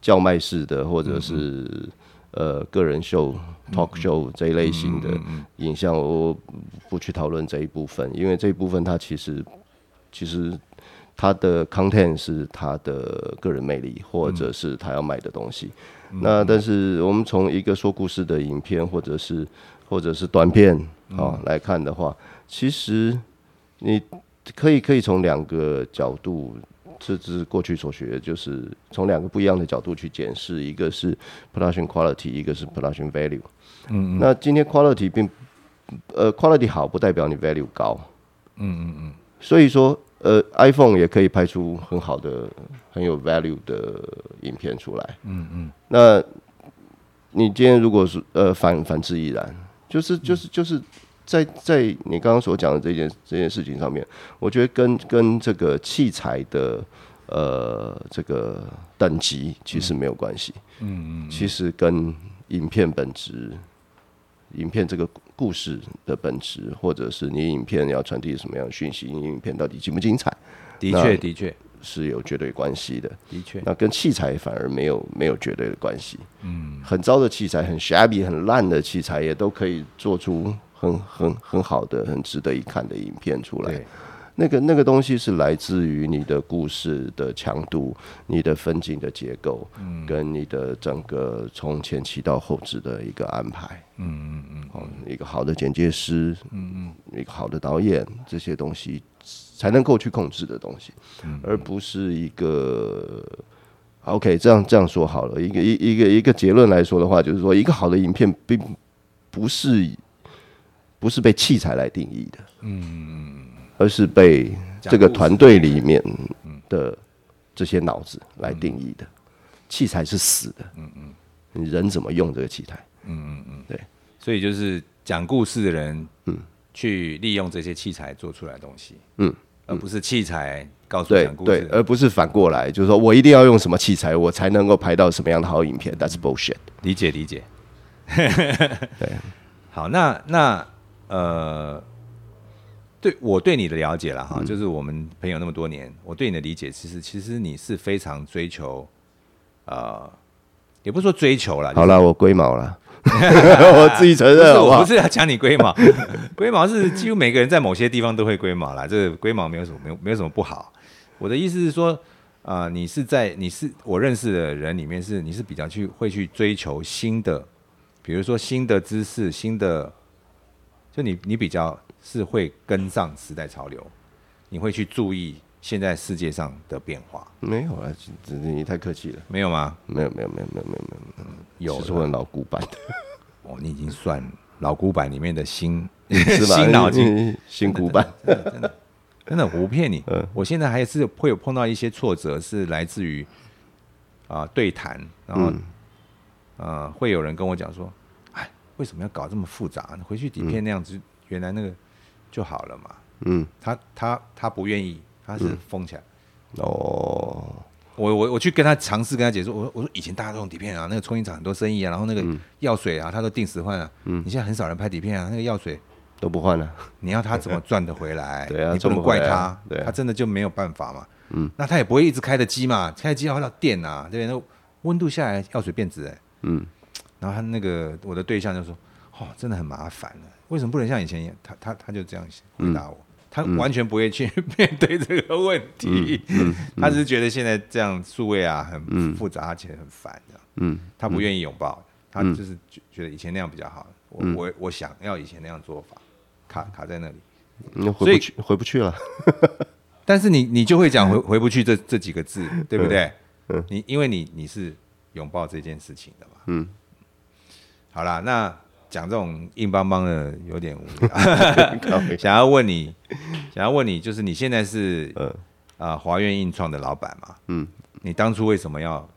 S3: 叫卖式的，或者是、呃个人秀、talk show 这一类型的影像，我不去讨论这一部分，因为这一部分它其实其实它的 content 是它的个人魅力，或者是他要卖的东西。那但是我们从一个说故事的影片，或者是或者是短片啊、来看的话，其实你可以可以从两个角度，这只是过去所学，就是从两个不一样的角度去检视，一个是 production quality，一个是 production value。嗯那今天 quality 并呃 quality 好，不代表你 value 高。
S2: 嗯嗯嗯，
S3: 所以说，呃，iPhone 也可以拍出很好的、很有 value 的影片出来。嗯嗯。那你今天如果是呃反反之亦然，就是就是就是在在你刚刚所讲的这件这件事情上面，我觉得跟跟这个器材的呃这个等级其实没有关系。嗯嗯。其实跟影片本质。影片这个故事的本质，或者是你影片要传递什么样的讯息，你影片到底精不精彩，
S2: 的确的确
S3: 是有绝对关系的。
S2: 的确，
S3: 那跟器材反而没有没有绝对的关系。嗯，很糟的器材，很 shabby、很烂的器材，也都可以做出很很很好的、很值得一看的影片出来。那个那个东西是来自于你的故事的强度、你的分镜的结构，嗯，跟你的整个从前期到后置的一个安排，嗯嗯嗯，哦，一个好的剪接师，嗯嗯，一个好的导演，这些东西才能够去控制的东西，而不是一个。OK，这样这样说好了，一个一一个一个结论来说的话，就是说，一个好的影片并不是不是被器材来定义的，嗯，而是被这个团队里面的这些脑子来定义的。器材是死的，嗯嗯，你人怎么用这个器材？嗯嗯。对？
S2: 所以就是讲故事的人，嗯，去利用这些器材做出来的东西，
S3: 嗯，
S2: 而不是器材告诉
S3: 对
S2: 讲故事
S3: 对，
S2: 的。
S3: 而不是反过来，就是说我一定要用什么器材，我才能够拍到什么样的好影片？That's bullshit。
S2: 理解理解。对，好，那那呃，对我对你的了解了
S3: 嗯
S2: 哈，就是我们朋友那么多年，我对你的理解，其实其实你是非常追求，呃，也不是说追求了，
S3: 好了，我龟毛了，我自己承，认好不好
S2: 我不？是要讲你龟毛，龟毛是几乎每个人在某些地方都会龟毛啦，这个龟毛没有什么没有没有什么不好。我的意思是说，啊、你是在你是我认识的人里面是你是比较去会去追求新的，比如说新的知识、新的，就你你比较是会跟上时代潮流，你会去注意现在世界上的变化，
S3: 没有啊，这这你太客气了，
S2: 没有吗？
S3: 没有没有没有没有没有没有，
S2: 有
S3: 其实我很老古板的，
S2: 哦，你已经算老古板里面的新？新脑筋。
S3: 新古板，
S2: 真的真的，我不骗你，
S3: 嗯
S2: 我现在还是会有碰到一些挫折，是来自于啊、对谈，然后、
S3: 嗯
S2: 呃会有人跟我讲说，哎，为什么要搞这么复杂？回去底片那样子，原来那个就好了嘛。
S3: 嗯，
S2: 他他他不愿意，他是封起来。
S3: 哦，
S2: 我我我去跟他尝试跟他解释，我说我说以前大家都用底片啊，那个冲印厂很多生意啊，然后那个
S3: 嗯
S2: 药水啊，他都定时换啊。你现在很少人拍底片啊，那个药水
S3: 都不换了，
S2: 你要他怎么赚得回来？
S3: 对啊
S2: 你不能怪他
S3: 啊，对啊
S2: 他真的就没有办法嘛。嗯，那他也不会一直开着机嘛，开着机要到电啊，对不对？那温度下来药水变质哎、
S3: 嗯，
S2: 然后他那个我的对象就说：“哦，真的很麻烦了，为什么不能像以前一样？”他他他就这样回答我，他完全不会去面对这个问题，他只是觉得现在这样数位啊很复杂，而且很烦这样。
S3: 嗯，
S2: 他不愿意拥抱，他就是觉觉得以前那样比较好。我我我想要以前那样做法，卡卡在那里。
S3: 嗯，
S2: 所以
S3: 回不去，回不去了。
S2: 但是你你就会讲回回不去这这几个字，对不对？你因为你你是拥抱这件事情的嘛。
S3: 嗯，
S2: 好啦，那讲这种硬邦邦的有点无聊。想要问你，想要问你，就是你现在是
S3: 呃
S2: 啊华苑印创的老板嘛？
S3: 嗯，
S2: 你当初为什么要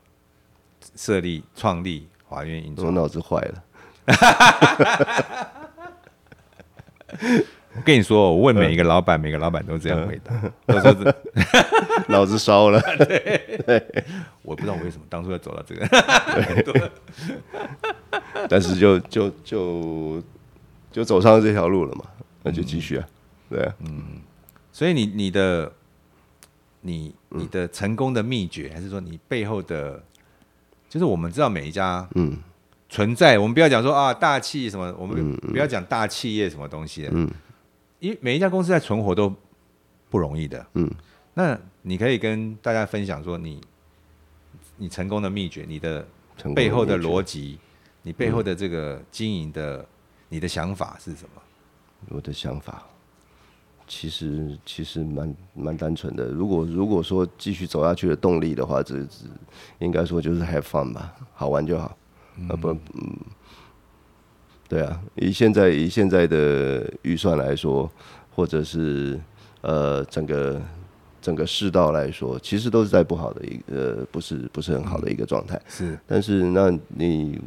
S2: 设立创立华苑印创？
S3: 我脑子坏了。
S2: 我跟你说，我问每一个老板，每个老板都这样回答，都说是
S3: 脑子烧了。对。
S2: 我不知道我为什么当初要走到这个。
S3: 但是就就就就走上这条路了嘛，那就继续啊，对啊，
S2: 所以你你的你你的成功的秘诀，还是说你背后的，就是我们知道每一家
S3: 嗯。
S2: 存在，我们不要讲说啊大气什么，我们不要讲大企业什么东西，
S3: 嗯。
S2: 因为每一家公司在存活都不容易的。
S3: 嗯，
S2: 那你可以跟大家分享说你你成功的秘诀，你的
S3: 成功
S2: 背后的逻辑，你背后的这个经营的你的想法是什么？
S3: 我的想法，其实其实蛮蛮单纯的。如果如果说继续走下去的动力的话，这这应该说就是 have fun 吧，好玩就好。啊不，嗯，对啊，以现在以现在的预算来说，或者是呃整个整个世道来说，其实都是在不好的一个呃不是不是很好的一个状态。
S2: 是
S3: 但是那你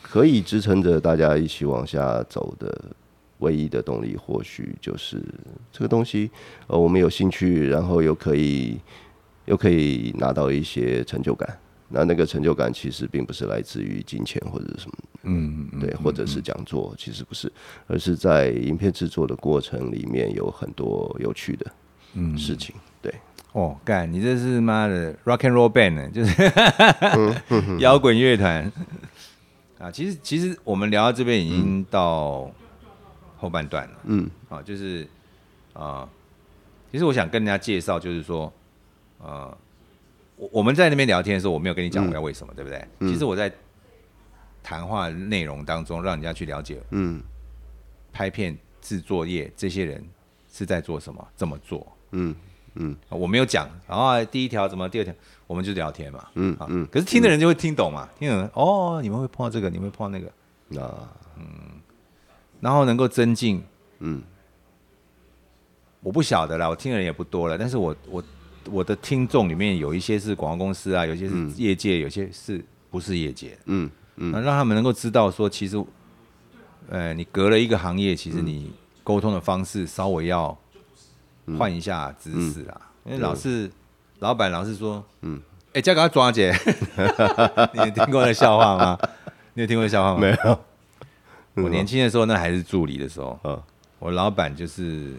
S3: 可以支撑着大家一起往下走的唯一的动力，或许就是这个东西，呃，我们有兴趣，然后又可以又可以拿到一些成就感。那那个成就感其实并不是来自于金钱或者是什么，
S2: 嗯嗯
S3: 对，或者是讲座，其实不是，而是在影片制作的过程里面有很多有趣的
S2: 嗯
S3: 事情。对，
S2: 哦，干，你这是妈的 rock and roll band 呢，就是
S3: 嗯
S2: 摇滚乐团啊。其实其实我们聊到这边已经到后半段了，
S3: 嗯
S2: 啊，就是啊，其实我想跟人家介绍，就是说，呃，我我们在那边聊天的时候，我没有跟你讲我要为什么，对不对？
S3: 嗯
S2: 其实我在谈话内容当中，让人家去了解
S3: 嗯
S2: 拍片制作业这些人是在做什么，怎么做。
S3: 嗯嗯。
S2: 啊我没有讲，然后第一条怎么，第二条我们就聊天嘛，啊，
S3: 嗯。嗯，
S2: 可是听的人就会听懂嘛，听的人哦，你们会碰到这个，你们会碰到那个，
S3: 那
S2: 然后能够增进，
S3: 嗯。
S2: 我不晓得啦，我听的人也不多了，但是我我我的听众里面有一些是广告公司啊，有些是业界，有些是不是业界，
S3: 嗯嗯。
S2: 那让他们能够知道说，其实，呃，你隔了一个行业，其实你沟通的方式稍微要换一下姿势啦，因为老是老板老是说，嗯，哎、叫给他抓姐，你有听过那笑话吗？你有听过那笑话吗？
S3: 没有，
S2: 我年轻的时候，那还是助理的时候，
S3: 嗯。
S2: 我老板就是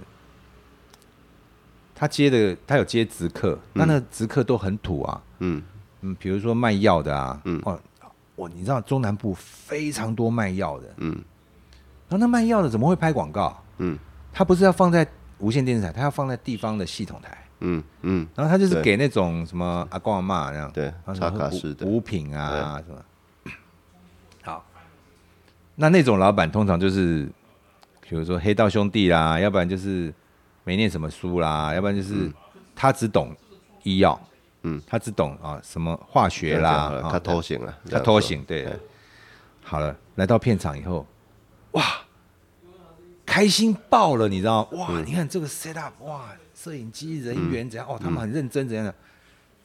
S2: 他接的，他有接直客，那那直客都很土啊，
S3: 嗯。
S2: 嗯，比如说卖药的啊，
S3: 嗯。
S2: 哦，我你知道中南部非常多卖药的，
S3: 嗯。
S2: 然后那卖药的怎么会拍广告？
S3: 嗯。
S2: 他不是要放在无线电视台，他要放在地方的系统台，
S3: 嗯嗯，
S2: 然后他就是给那种什么阿公阿妈那样，
S3: 对
S2: 然后什
S3: 插卡式的。
S2: 五品啊什么。好，那那种老板通常就是，比如说黑道兄弟啦，要不然就是没念什么书啦，要不然就是他只懂医药，
S3: 嗯，
S2: 他只懂啊什么化学啦，啊
S3: 他偷醒了，
S2: 他偷醒，对。
S3: 对。
S2: 好了，来到片场以后，哇，开心爆了，你知道吗？哇，
S3: 嗯
S2: 你看这个 set up，哇，摄影机人员怎样？哦，他们很认真，怎样的？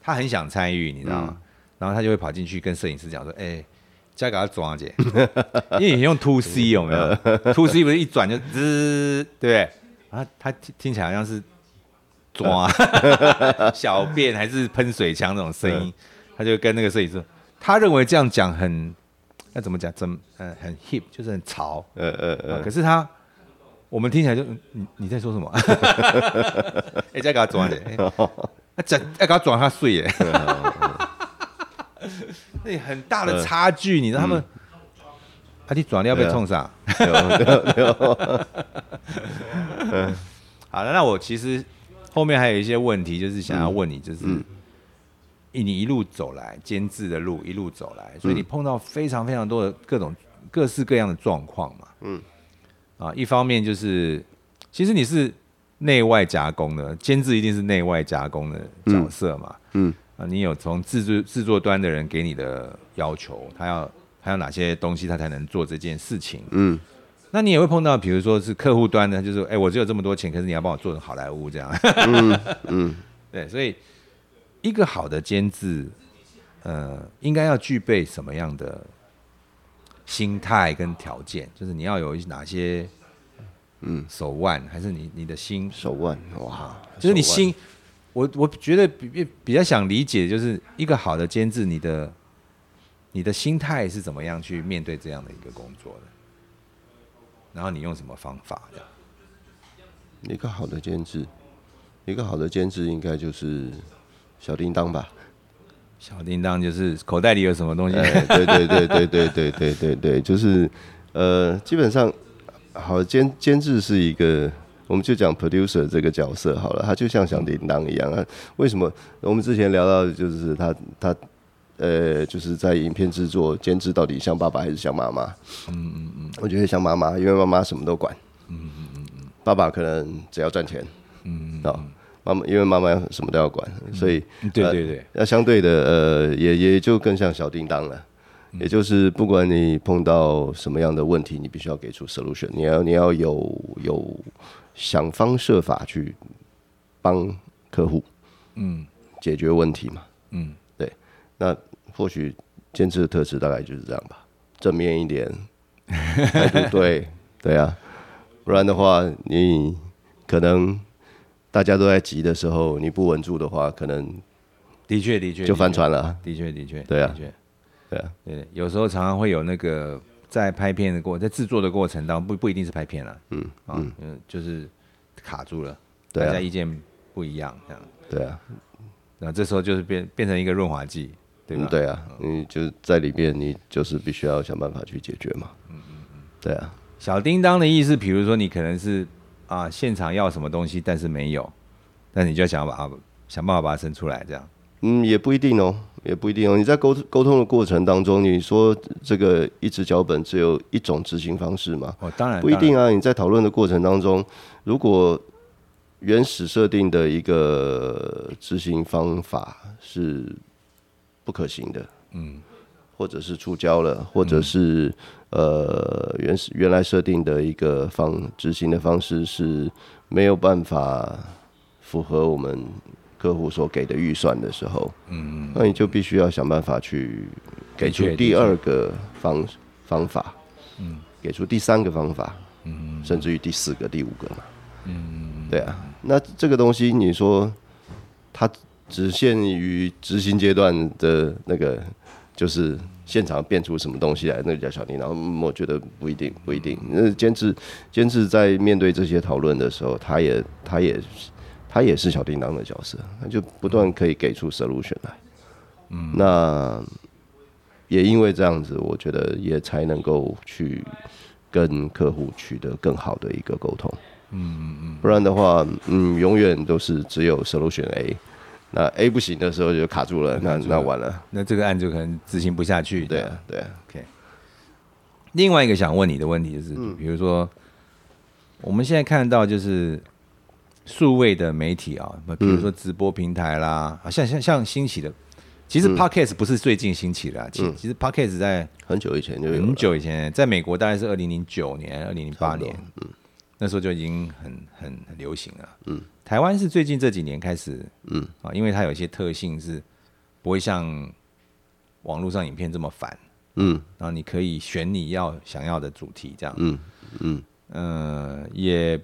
S2: 他很想参与，你知道吗？
S3: 嗯
S2: 然后他就会跑进去跟摄影师讲说：“哎、交给他抓姐，因为你用 to C 有没有？to C 不是一转就滋，对不对？然后他听听起来好像是抓 小便还是喷水枪那种声音，他就跟那个摄影师，他认为这样讲很，那怎么讲？怎呃很 hip，就是很潮。
S3: 呃呃
S2: 啊
S3: 呃，
S2: 可是他，我们听起来就嗯你你在说什么？哎、再给他转点，哎啊讲要给他转他睡耶，那很大的差距，你知道他们，啊你转你要被冲上。好了，那我其实后面还有一些问题，就是想要问你，就是、以你一路走来，监制的路一路走来，所以你碰到非常非常多的各种各式各样的状况嘛。
S3: 嗯，
S2: 啊，一方面就是，其实你是内外夹攻的，监制一定是内外夹攻的角色嘛。
S3: 嗯
S2: 啊，你有从制作制作端的人给你的要求，他要他要哪些东西，他才能做这件事情。
S3: 嗯
S2: 那你也会碰到，比如说是客户端的，就是哎、我只有这么多钱，可是你要帮我做成好莱坞这样。
S3: 嗯嗯，
S2: 对，所以一个好的监制，呃，应该要具备什么样的心态跟条件？就是你要有哪些
S3: 嗯
S2: 手腕，还是你你的心，
S3: 手腕哇，
S2: 就是你心。我我觉得比比比较想理解，就是一个好的监制，你的你的心态是怎么样去面对这样的一个工作的？然后你用什么方法？的
S3: 一个好的监制，一个好的监制应该就是小叮当吧？
S2: 小叮当就是口袋里有什么东西，
S3: 哎，对对对对对对对对对，就是呃，基本上好监监制是一个，我们就讲 producer 这个角色好了，他就像小叮当一样啊。为什么我们之前聊到，就是他他呃，就是在影片制作监制到底像爸爸还是像妈妈？嗯嗯嗯，我觉得像妈妈，因为妈妈什么都管。嗯嗯嗯嗯，爸爸可能只要赚钱。嗯嗯，啊，妈妈因为妈妈什么都要管，所以
S2: 对对对，
S3: 那相对的，呃，也也就更像小叮当了。也就是不管你碰到什么样的问题，你必须要给出 solution，你要你要有有想方设法去帮客户
S2: 嗯。
S3: 解决问题嘛。
S2: 嗯，对
S3: 那或许坚持的特质大概就是这样吧，正面一点，态度对 对啊，不然的话，你可能大家都在急的时候，你不稳住的话，可能
S2: 的确的确
S3: 就翻船了。
S2: 的确的确，
S3: 对啊。对啊，
S2: 对，有时候常常会有那个在拍片的过，在制作的过程当中，不不一定是拍片了，
S3: 嗯
S2: 啊，嗯，就是卡住了，
S3: 对啊。
S2: 大家意见不一样，这样，
S3: 对啊，
S2: 然后这时候就是变变成一个润滑剂，对吧？
S3: 嗯，对啊，你就在里面，你就是必须要想办法去解决嘛。嗯。嗯嗯，对啊，
S2: 小叮当的意思，比如说你可能是啊，现场要什么东西，但是没有，那你就要想要把它想办法把它生出来，这样。
S3: 嗯，也不一定哦，也不一定哦。你在沟沟通的过程当中，你说这个一纸脚本只有一种执行方式吗？
S2: 哦，当然
S3: 不一定
S2: 啊。
S3: 啊。你在讨论的过程当中，如果原始设定的一个执行方法是不可行的，
S2: 嗯，
S3: 或者是触礁了，或者是、呃原始原来设定的一个方执行的方式是没有办法符合我们客户所给的预算的时候，嗯，那你就必须要想办法去给出第二个方方法，嗯，给出第三个方法，嗯，甚至于第四个、第五个嘛，嗯，对啊，那这个东西你说它只限于执行阶段的那个，就是现场变出什么东西来，那个叫小叮当。嗯我觉得不一定，不一定。那监制监制在面对这些讨论的时候，他也他也他也是小叮当的角色，他就不断可以给出 solution 来。嗯，那也因为这样子，我觉得也才能够去跟客户取得更好的一个沟通。嗯嗯嗯，不然的话，嗯，永远都是只有 solution A。那 A 不行的时候就卡住了，那那完了。
S2: 那这个案就可能执行不下去。
S3: 对啊，对啊，
S2: 另外一个想问你的问题就是，
S3: 嗯。
S2: 比如说我们现在看到就是数位的媒体啊，比如说直播平台啦，啊像像像兴起的，其
S3: 嗯。
S2: 实 Podcast 不是最近兴起的啊，其其实 Podcast 在
S3: 很久以前就有
S2: 很久以前，在美国大概是二零零九年、二零零八年，那时候就已经很很很流行了。嗯，台湾是最近这几年开始，
S3: 嗯。
S2: 啊，因为它有一些特性是不会像网络上影片这么烦，
S3: 嗯。
S2: 然后你可以选你要想要的主题，这样，
S3: 嗯嗯。
S2: 呃，也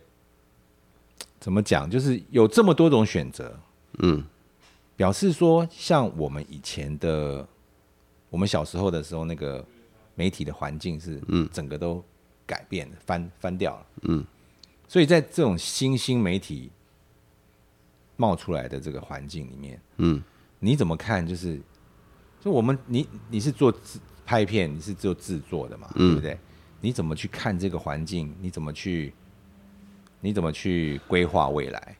S2: 怎么讲，就是有这么多种选择，
S3: 嗯。
S2: 表示说，像我们以前的，我们小时候的时候，那个媒体的环境是，
S3: 嗯。
S2: 整个都改变了，翻翻掉了，
S3: 嗯，
S2: 所以在这种新兴媒体冒出来的这个环境里面，
S3: 嗯
S2: 你怎么看？就是，就我们你你是做制拍片，你是做制作的嘛，
S3: 嗯
S2: 对不对？你怎么去看这个环境？你怎么去你怎么去规划未来？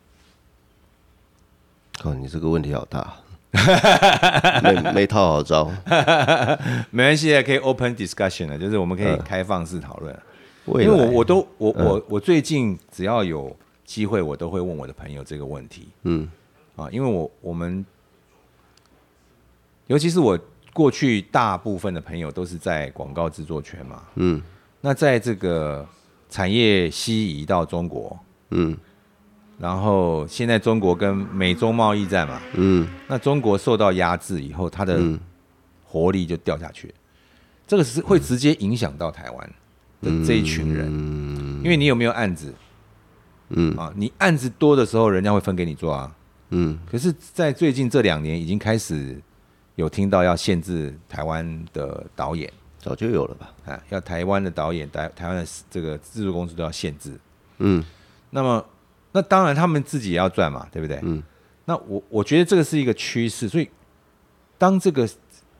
S3: 哦，你这个问题好大，没没套好招。
S2: 没关系，可以 open discussion 的，就是我们可以
S3: 嗯
S2: 开放式讨论。因为我我都我我我最近只要有机会，我都会问我的朋友这个问题。
S3: 嗯。
S2: 啊，因为我我们，尤其是我过去大部分的朋友都是在广告制作圈嘛，
S3: 嗯。
S2: 那在这个产业西移到中国，
S3: 嗯。
S2: 然后现在中国跟美中贸易战嘛，
S3: 嗯。
S2: 那中国受到压制以后，它的
S3: 嗯。
S2: 活力就掉下去，这个是会直接影响到台湾的这一群人，
S3: 嗯。
S2: 因为你有没有案子
S3: 嗯
S2: 啊？你案子多的时候，人家会分给你做啊。
S3: 嗯
S2: 可是，在最近这两年，已经开始有听到要限制台湾的导演
S3: 早就有了吧？
S2: 啊，要台湾的导演、台台湾的这个制作公司都要限制。
S3: 嗯
S2: 那么，那当然他们自己也要赚嘛，对不对？
S3: 嗯
S2: 那我我觉得这个是一个趋势，所以当这个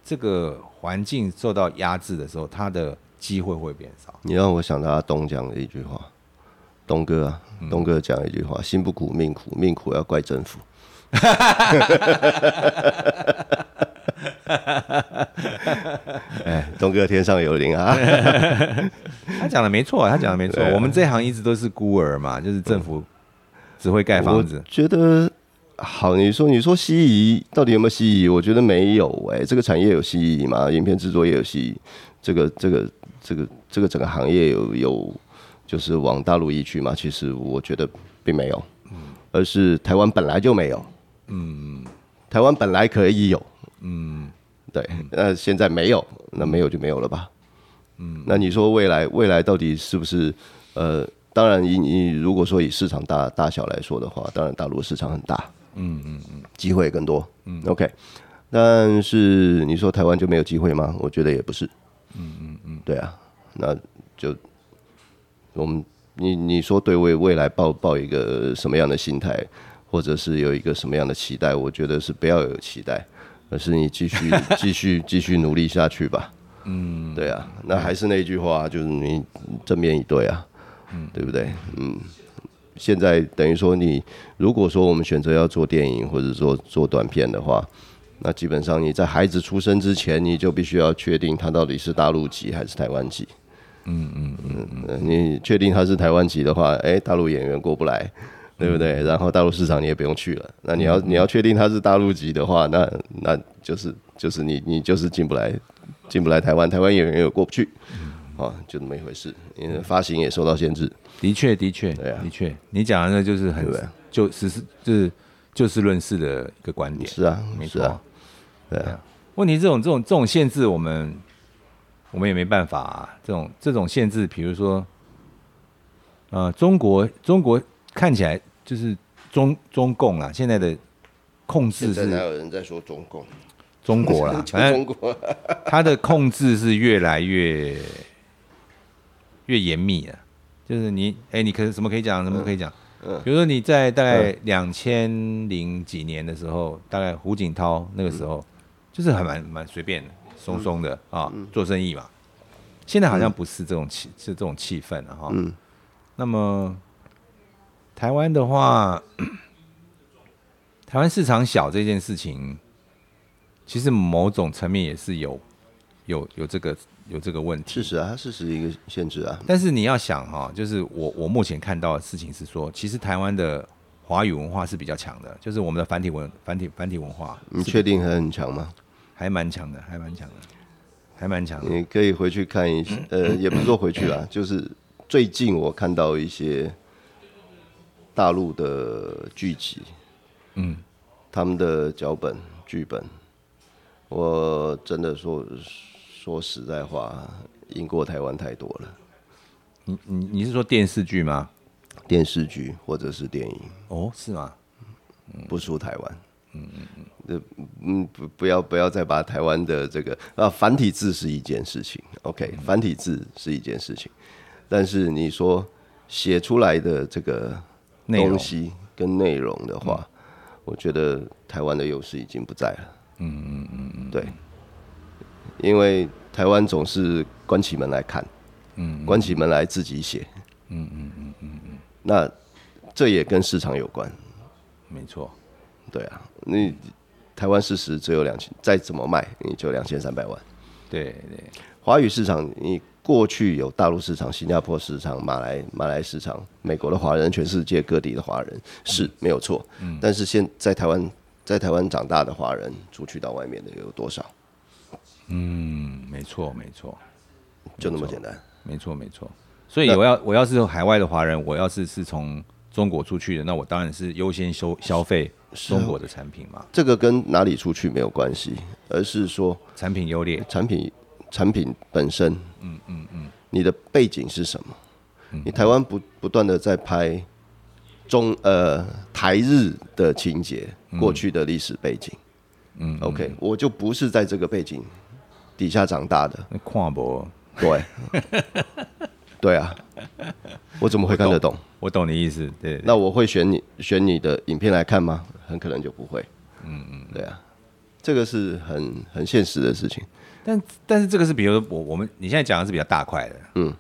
S2: 这个环境受到压制的时候，他的机会会变少。
S3: 你让我想到阿东讲的一句话，东哥啊，
S2: 嗯
S3: 东哥讲一句话：心不苦命苦，命苦要怪政府。哎，东哥天上有灵啊！
S2: 他讲的没错，他讲的没错。我们这行一直都是孤儿嘛，就是政府只会盖房子
S3: 我。觉得好，你说你说西移到底有没有西移？我觉得没有哎、这个产业有西移吗？影片制作也有西移，这个这个这个这个整个行业有有就是往大陆移去吗？其实我觉得并没有，而是台湾本来就没有，嗯，台湾本来可以有，嗯，对，那现在没有，那没有就没有了吧，嗯，那你说未来未来到底是不是呃？当然以，你如果说以市场大大小来说的话，当然大陆市场很大，嗯嗯嗯，机会更多，嗯，OK。但是你说台湾就没有机会吗？我觉得也不是，嗯嗯嗯，对啊，那就我们你你说对未未来抱抱一个什么样的心态，或者是有一个什么样的期待？我觉得是不要有期待，而是你继续 继续继续努力下去吧。嗯，对啊，那还是那句话，就是你正面以对啊，嗯，对不对？嗯，现在等于说你如果说我们选择要做电影或者说做短片的话，那基本上你在孩子出生之前，你就必须要确定他到底是大陆籍还是台湾籍。嗯嗯嗯，你确定他是台湾籍的话，哎、大陆演员过不来，对不对？然后大陆市场你也不用去了。那你要你要确定他是大陆籍的话，那那就是就是你你就是进不来进不来台湾，台湾演员也过不去，啊，就那么一回事。因为发行也受到限制，
S2: 的确，的确，
S3: 对啊。
S2: 的确，你讲的那就是很就实事就是就事论事的一个观点。
S3: 是啊，
S2: 没错。
S3: 对啊，
S2: 问题这种这种这种限制，我们我们也没办法啊。这种这种限制，比如说，呃，中国中国看起来就是中中共啊，现在的控制是
S3: 有人在说中共？
S2: 中国啦，反正
S3: 国，
S2: 他的控制是越来越越严密了。就是你，哎、你可什么可以讲，什么可以讲？
S3: 嗯
S2: 比如说你在大概两千零几年的时候，大概胡锦涛那个时候，就是还蛮蛮随便的，松松的啊，做生意嘛。现在好像不是这种气，是这种气氛了哈。
S3: 嗯
S2: 那么台湾的话，台湾市场小这件事情，其实某种层面也是有有有这个有这个问题
S3: 事。实啊，它事实一个限制啊，
S2: 但是你要想哈，就是我我目前看到的事情是说，其实台湾的华语文化是比较强的，就是我们的繁体文繁体繁体文化
S3: 你确定它很强吗？
S2: 还蛮强的，还蛮强的，还蛮强的。
S3: 你可以回去看一下，呃，也不是说回去啦，就是最近我看到一些大陆的剧集，
S2: 嗯，
S3: 他们的脚本剧本，我真的说说实在话，赢过台湾太多了。
S2: 你你你是说电视剧吗？
S3: 电视剧或者是电影，
S2: 哦，是吗？
S3: 不输台湾。嗯嗯嗯，嗯不不要不要再把台湾的这个啊繁体字是一件事情，OK，繁体字是一件事情，但是你说写出来的这个东西跟内容的话，我觉得台湾的优势已经不在了。嗯嗯嗯嗯，对，因为台湾总是关起门来看，嗯，关起门来自己写，嗯嗯嗯嗯嗯，那这也跟市场有关。
S2: 没错，
S3: 对啊，你台湾事实只有两千，再怎么卖你就两千三百万，
S2: 对对，
S3: 华语市场，你过去有大陆市场、新加坡市场、马来马来市场、美国的华人、全世界各地的华人是没有错。嗯，但是现在台湾在台湾长大的华人出去到外面的有多少？
S2: 嗯，没错没错
S3: 就那么简单。
S2: 没错没错。所以我要我要是海外的华人，我要是是从中国出去的，那我当然是优先消消费中国的产品嘛，
S3: 这个跟哪里出去没有关系，而是说
S2: 产品优劣。
S3: 产品产品本身，嗯嗯嗯，你的背景是什么？你台湾不不断的在拍中呃台日的情节，过去的历史背景，嗯，OK，我就不是在这个背景底下长大的，
S2: 那跨博，
S3: 对，对啊，我怎么会看得懂？
S2: 我懂你意思，对。
S3: 那我会选你选你的影片来看吗？很可能就不会。嗯嗯，对啊，这个是很很现实的事情。
S2: 但但是这个是比如说我我们你现在讲的是比较大块的，
S3: 嗯，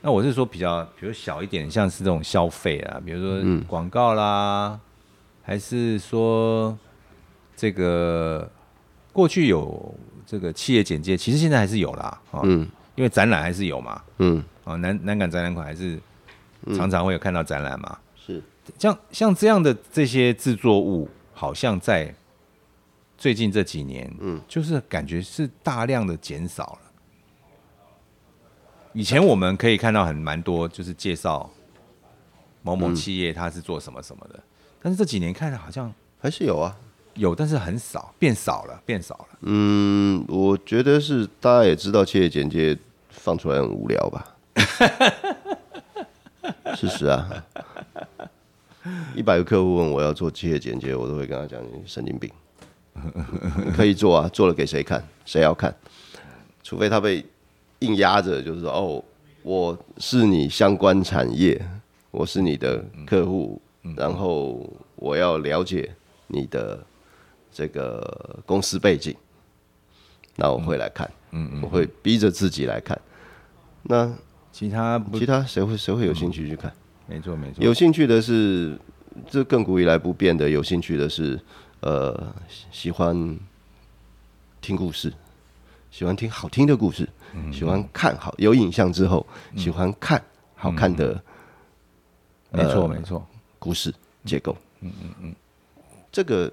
S2: 那我是说比较比如小一点，像是这种消费啊，比如说广告啦，还是说这个过去有这个企业简介，其实现在还是有啦，啊，
S3: 嗯
S2: 因为展览还是有嘛，
S3: 嗯，
S2: 啊，南南港展览馆还是常常会有看到展览嘛，
S3: 是。
S2: 像像这样的这些制作物，好像在最近这几年，嗯，就是感觉是大量的减少了。以前我们可以看到很蛮多，就是介绍某某企业它是做什么什么的，但是这几年看好像
S3: 还是有啊。
S2: 有，但是很少，变少了，变少了。
S3: 嗯，我觉得是大家也知道，企业简介放出来很无聊吧？事实啊，一百个客户问我要做企业简介，我都会跟他讲：你神经病，可以做啊，做了给谁看？谁要看？除非他被硬压着，就是说，哦，我是你相关产业，我是你的客户，然后我要了解你的这个公司背景，那我会来看，嗯嗯，我会逼着自己来看。那
S2: 其他
S3: 其他谁会谁会有兴趣去看？
S2: 没错没错，
S3: 有兴趣的是，这亘古以来不变的。有兴趣的是，呃，喜喜欢听故事，喜欢听好听的故事，喜欢看好有影像之后，喜欢看好看的
S2: 没错没错，
S3: 故事结构。嗯嗯嗯，这个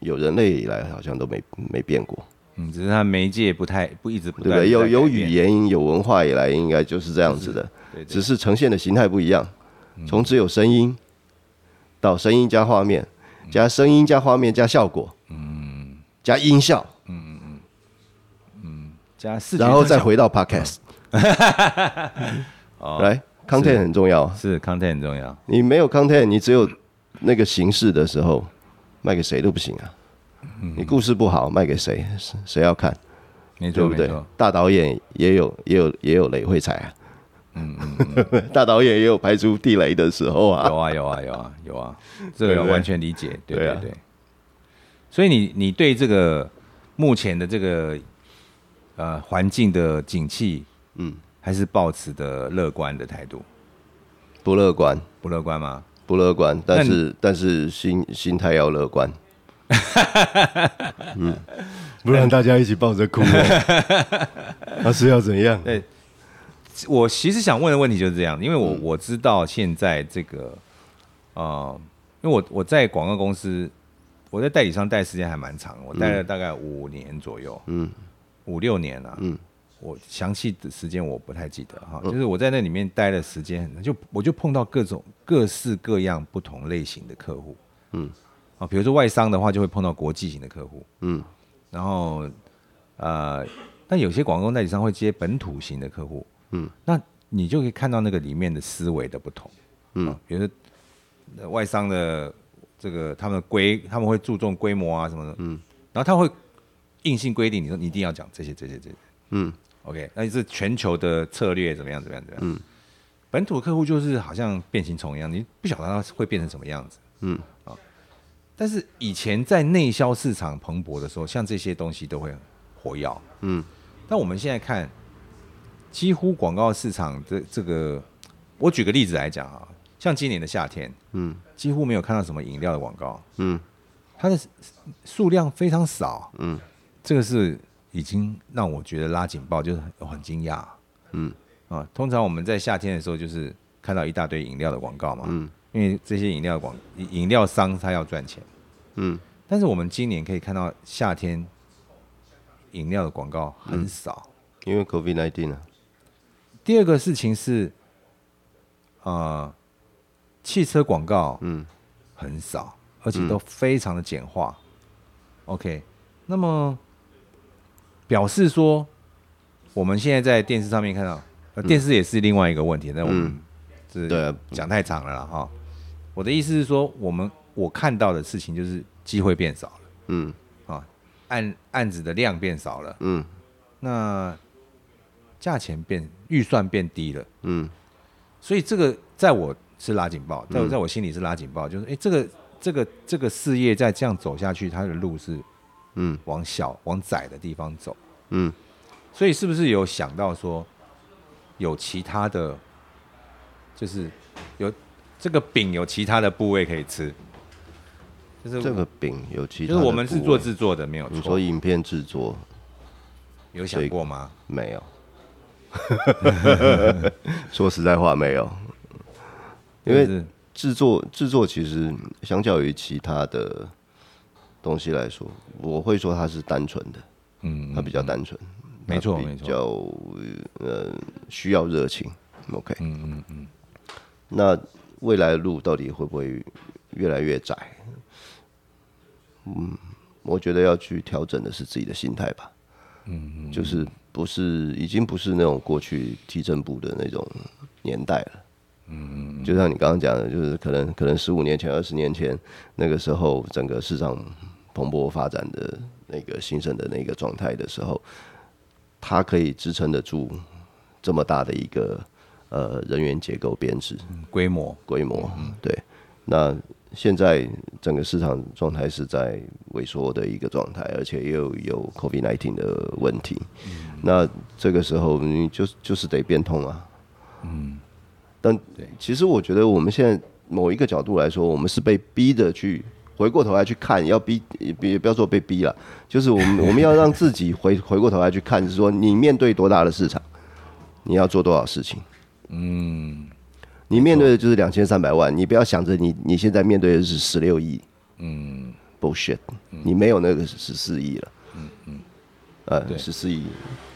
S3: 有人类以来好像都没没变过，
S2: 嗯，只是它媒介不太不一直不
S3: 对不对？有有语，言有文化以来，应该就是这样子的。
S2: 对对。
S3: 只是呈现的形态不一样，从只有声音到声音加画面，加声音加画面加效果，嗯，加音效，嗯嗯嗯
S2: 加视觉
S3: 然后再回到 podcast。来，content 很重要。啊，
S2: 是 content 很重要，
S3: 你没有 content，你只有那个形式的时候，卖给谁都不行啊。你故事不好，卖给谁？谁谁要看？
S2: 没
S3: 对不对？大导演也有也有也有雷会踩啊。嗯嗯，大导演也有排除地雷的时候啊。
S2: 有啊有啊有啊有啊，这个完全理解，对
S3: 对啊
S2: 对对。所以你你对这个目前的这个呃环境的景气，
S3: 嗯，
S2: 还是抱持的乐观的态度，
S3: 不乐观，
S2: 不乐观吗？
S3: 不乐观，但是但是心心态要乐观。嗯，不然大家一起抱着哭、那是要怎样？
S2: 对，我其实想问的问题就是这样，因为我、
S3: 嗯。
S2: 我知道现在这个，呃，因为我我在广告公司，我在代理商待时间还蛮长，我待了大概五年左右，
S3: 嗯。
S2: 五六年了、
S3: 嗯
S2: 我详细的时间我不太记得哈，就是我在那里面待的时间就我就碰到各种各式各样不同类型的客户，
S3: 嗯，
S2: 啊，比如说外商的话，就会碰到国际型的客户，
S3: 嗯。
S2: 然后呃，但有些广告代理商会接本土型的客户，
S3: 嗯，
S2: 那你就可以看到那个里面的思维的不同，
S3: 嗯。
S2: 啊，比如说呃外商的这个他们的规，他们会注重规模啊什么的，
S3: 嗯，
S2: 然后他会硬性规定你说你一定要讲这些这些这些
S3: 嗯
S2: ，OK，那是全球的策略怎么样怎么样怎么样，
S3: 嗯，
S2: 本土客户就是好像变形虫一样，你不晓得它会变成什么样子，
S3: 嗯。
S2: 啊但是以前在内销市场蓬勃的时候，像这些东西都会火药。
S3: 嗯。
S2: 但我们现在看，几乎广告市场的这个，我举个例子来讲啊，像今年的夏天，
S3: 嗯。
S2: 几乎没有看到什么饮料的广告，
S3: 嗯。
S2: 它的数量非常少。
S3: 嗯。
S2: 这个是已经让我觉得拉警报，就是很很惊讶。
S3: 嗯
S2: 啊，通常我们在夏天的时候，就是看到一大堆饮料的广告嘛，
S3: 嗯
S2: 因为这些饮料广饮饮料商他要赚钱。
S3: 嗯
S2: 但是我们今年可以看到夏天饮料的广告很少。
S3: 因为 COVID 1 9啊，
S2: 第二个事情是，呃，汽车广告
S3: 嗯
S2: 很少，而且都非常的简化。OK，那么表示说，我们现在在电视上面看到，呃，电视也是另外一个问题，那我们
S3: 嗯。
S2: 这
S3: 对啊。
S2: 讲太长了啦哈。我的意思是说，我们我看到的事情就是机会变少了。
S3: 嗯。
S2: 啊，案案子的量变少了，
S3: 嗯。
S2: 那价钱变预算变低了。
S3: 嗯。
S2: 所以这个在我是拉警报，在我
S3: 嗯。
S2: 在我心里是拉警报，就是哎、诶这个这个这个事业再这样走下去，它的路是
S3: 嗯
S2: 往小往窄的地方走。
S3: 嗯
S2: 所以是不是有想到说，有其他的，就是有这个饼有其他的部位可以吃？就是
S3: 这个饼有其他的
S2: 就是我们是做制作的，没有
S3: 你
S2: 错
S3: 说。影片制作
S2: 有想过吗？
S3: 没有？说实在话没有，因为制作制作其实相较于其他的东西来说，我会说它是单纯的，
S2: 嗯，
S3: 它比较单纯，
S2: 没错没错
S3: 较呃需要热情。OK，
S2: 嗯嗯嗯，
S3: 那未来的路到底会不会越来越窄？嗯，我觉得要去调整的是自己的心态吧。嗯嗯，就是不是已经不是那种过去提正部的那种年代了。嗯嗯，就像你刚刚讲的，就是可能可能十五年前、二十年前那个时候，整个市场蓬勃发展的那个兴盛的那个状态的时候，它可以支撑得住这么大的一个呃人员结构编制。
S2: 规模
S3: 规模。对，那现在整个市场状态是在萎缩的一个状态，而且又有 COVID 1 9的问题。那这个时候你就就是得变通啊。嗯，但其实我觉得我们现在某一个角度来说，我们是被逼着去。回过头来去看，要逼也也不要说被逼了，就是我们我们要让自己回回过头来去看，是说你面对多大的市场，你要做多少事情。
S2: 嗯。
S3: 你面对的就是两千三百万，你不要想着你你现在面对的是十六亿
S2: 嗯
S3: ，bullshit，你没有那个十四亿了，嗯嗯，呃，
S2: 对。
S3: 十四亿，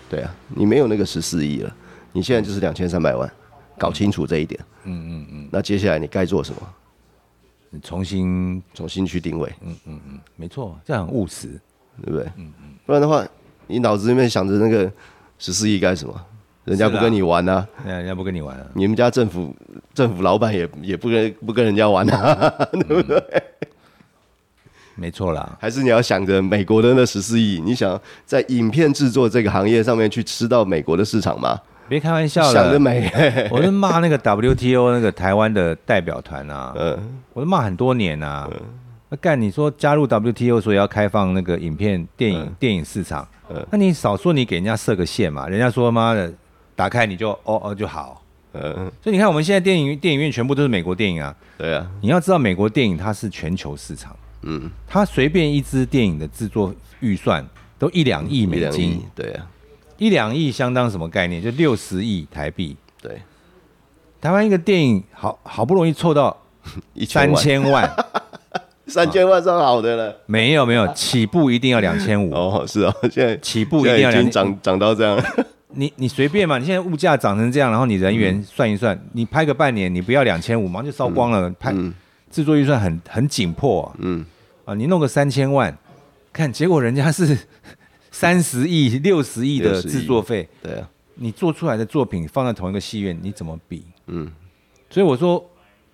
S3: 对啊，你没有那个十四亿了，你现在就是两千三百万，搞清楚这一点，
S2: 嗯嗯嗯，
S3: 那接下来你该做什么？
S2: 你重新
S3: 重新去定位，嗯嗯嗯
S2: 没错，这样很务实。
S3: 对不对？嗯嗯不然的话，你脑子里面想着那个十四亿干什么？人家不跟你玩啊，
S2: 人家不跟你玩啊，
S3: 你们家政府政府老板也也不跟不跟人家玩啊，对不对
S2: 没错啦。
S3: 还是你要想着美国的那十四亿，你想在影片制作这个行业上面去吃到美国的市场吗？
S2: 别开玩笑了。
S3: 想得
S2: 了，
S3: 美，
S2: 我是骂那个 WTO 那个台湾的代表团啊，
S3: 嗯。
S2: 我都骂很多年啊。那干你说加入 WTO，所以要开放那个影片电影、电影市场，
S3: 嗯。
S2: 那你少说你给人家设个线嘛，人家说妈的打开你就哦哦就好。
S3: 嗯，
S2: 所以你看我们现在电影电影院全部都是美国电影啊，
S3: 对啊，
S2: 你要知道美国电影它是全球市场，
S3: 嗯，
S2: 它随便一支电影的制作预算都一两亿美金，，
S3: 对啊，
S2: 一两亿相当什么概念？就六十亿台币。
S3: 对，
S2: 台湾一个电影好好不容易凑到
S3: 一
S2: 三千万，
S3: 三千万算好的了。
S2: 没有没有，起步一定要两千五，
S3: 哦，是哦，现在
S2: 起步一定要两千。
S3: 涨涨到这样，
S2: 你你随便嘛，你现在物价涨成这样，然后你人员算一算，你拍个半年，你不要两千五，马上就烧光了。拍
S3: 嗯
S2: 制作预算很很紧迫啊，
S3: 嗯，
S2: 啊，你弄个三千万，看结果人家是三十亿、六十亿的制作费，
S3: 对啊，
S2: 你做出来的作品放在同一个戏院，你怎么比？
S3: 嗯。
S2: 所以我说，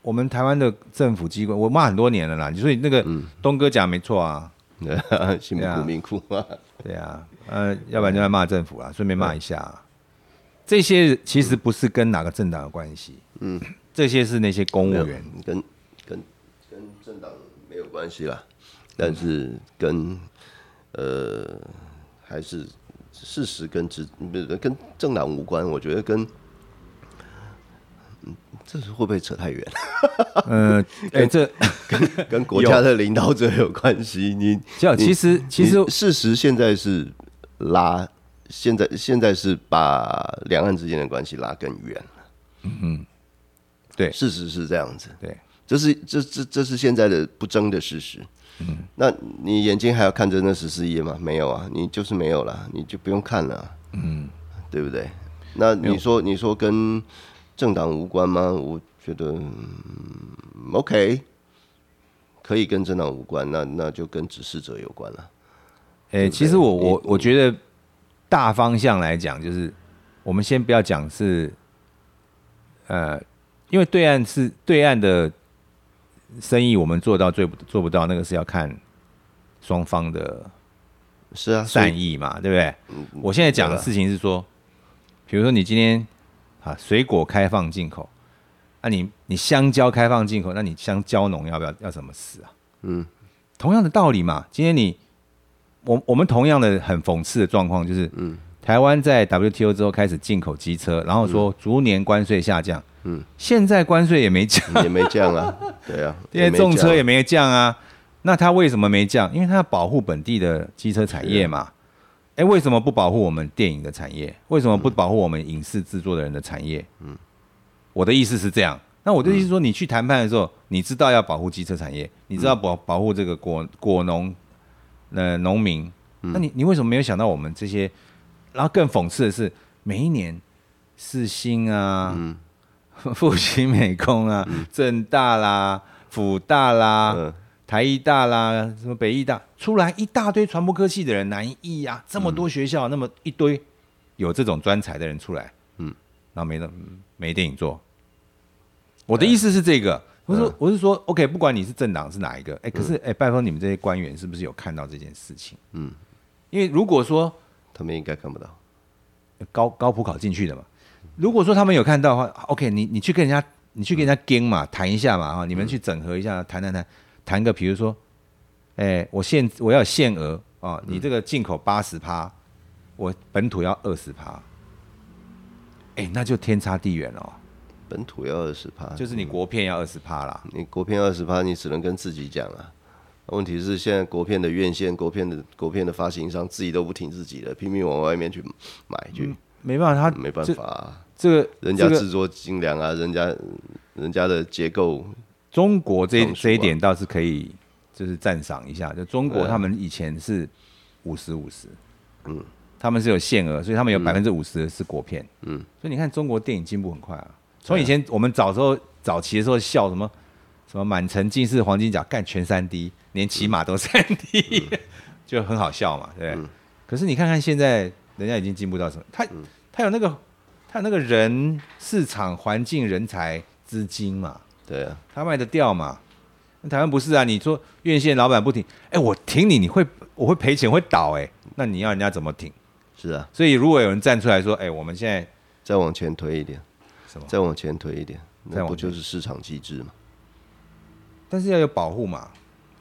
S2: 我们台湾的政府机关，我骂很多年了啦。所以那个
S3: 嗯。
S2: 东哥讲没错啊，
S3: 对啊，辛苦民苦啊，
S2: 对啊，呃，要不然就来骂政府啦，顺便骂一下。这些其实不是跟哪个政党有关系，
S3: 嗯，
S2: 这些是那些公务员，
S3: 跟跟跟政党没有关系啦，但是跟呃还是事实跟执跟政党无关，我觉得跟。嗯这是会不会扯太远？
S2: 呃，哎，这
S3: 跟跟国家的领导者有关系。你
S2: 就其实其实
S3: 事实现在是拉，现在现在是把两岸之间的关系拉更远了。
S2: 嗯，对
S3: 事实是这样子，
S2: 对，
S3: 这是这这这是现在的不争的事实。嗯，那你眼睛还要看着那十四页吗？没有啊，你就是没有了，你就不用看了。嗯，对不对？那你说你说跟政党无关吗？我觉得、嗯 OK，可以跟政党无关，那那就跟指示者有关了。
S2: 诶、
S3: 对不对
S2: 其实我我我觉得大方向来讲，就是我们先不要讲是，呃，因为对岸是对岸的生意，我们做到最不做不到，那个是要看双方的
S3: 是啊，
S2: 善意嘛，对不对？我现在讲的事情是说，比如说你今天啊水果开放进口，啊你你香蕉开放进口，那你香蕉农要不要要怎么死啊？
S3: 嗯，
S2: 同样的道理嘛。今天你我我们同样的很讽刺的状况就是，
S3: 嗯，
S2: 台湾在 WTO 之后开始进口机车，然后说逐年关税下降，
S3: 嗯，
S2: 现在关税也没降，
S3: 也没降啊，对啊，
S2: 因为重车也没降啊。那他为什么没降？因为他要保护本地的机车产业嘛。哎、为什么不保护我们电影的产业？为什么不保护我们影视制作的人的产业？嗯，我的意思是这样。那我的意思是说，你去谈判的时候，你知道要保护机车产业，你知道保保护这个果果农呃农民，那你你为什么没有想到我们这些？然后更讽刺的是，每一年四新啊、复兴美工啊、正大啦、辅大啦、
S3: 嗯
S2: 台医大啦、什么北医大，出来一大堆传播科系的人，南艺啊，这么多学校，那么一堆有这种专才的人出来，嗯，然后没了没电影做。我的意思是这个，我是说我是说，OK，不管你是政党是哪一个，哎，可是哎，拜托你们这些官员是不是有看到这件事情？嗯，因为如果说
S3: 他们应该看不到。
S2: 高高普考进去的嘛。如果说他们有看到的话，OK，你你去跟人家，你去跟人家跟嘛，谈一下嘛，哈，你们去整合一下，谈谈谈，谈个比如说，哎、我限我要限额啊，你这个进口八十趴，我本土要二十趴，哎，那就天差地远哦，
S3: 本土要二十趴，
S2: 就是你国片要二十趴啦，
S3: 你国片二十趴，你只能跟自己讲啊。问题是现在国片的院线、国片的国片的发行商自己都不挺自己的，拼命往外面去买去，
S2: 没办法，他
S3: 没办法、啊。
S2: 这个
S3: 人家制作精良啊，人家人家的结构，
S2: 中国这
S3: 啊
S2: 这一点倒是可以，就是赞赏一下。就中国他们以前是五十五十，嗯，他们是有限额，所以他们有百分之五十是国片，嗯，所以你看中国电影进步很快啊。从以前我们早时候早期的时候笑什么什么满城尽是黄金甲，干全三 D，连骑马都三 D，、就很好笑嘛，对不对？可是你看看现在，人家已经进步到什么？他他有那个他那个人市场环境人才资金嘛，
S3: 对啊，
S2: 他卖得掉嘛？那台湾不是啊？你说院线老板不挺，哎、我挺你，你会我会赔钱会倒哎、那你要人家怎么挺？
S3: 是啊，
S2: 所以如果有人站出来说，哎、我们现在
S3: 再往前推一点，
S2: 什么？
S3: 再往前推一点，那不就是市场机制吗？
S2: 但是要有保护嘛？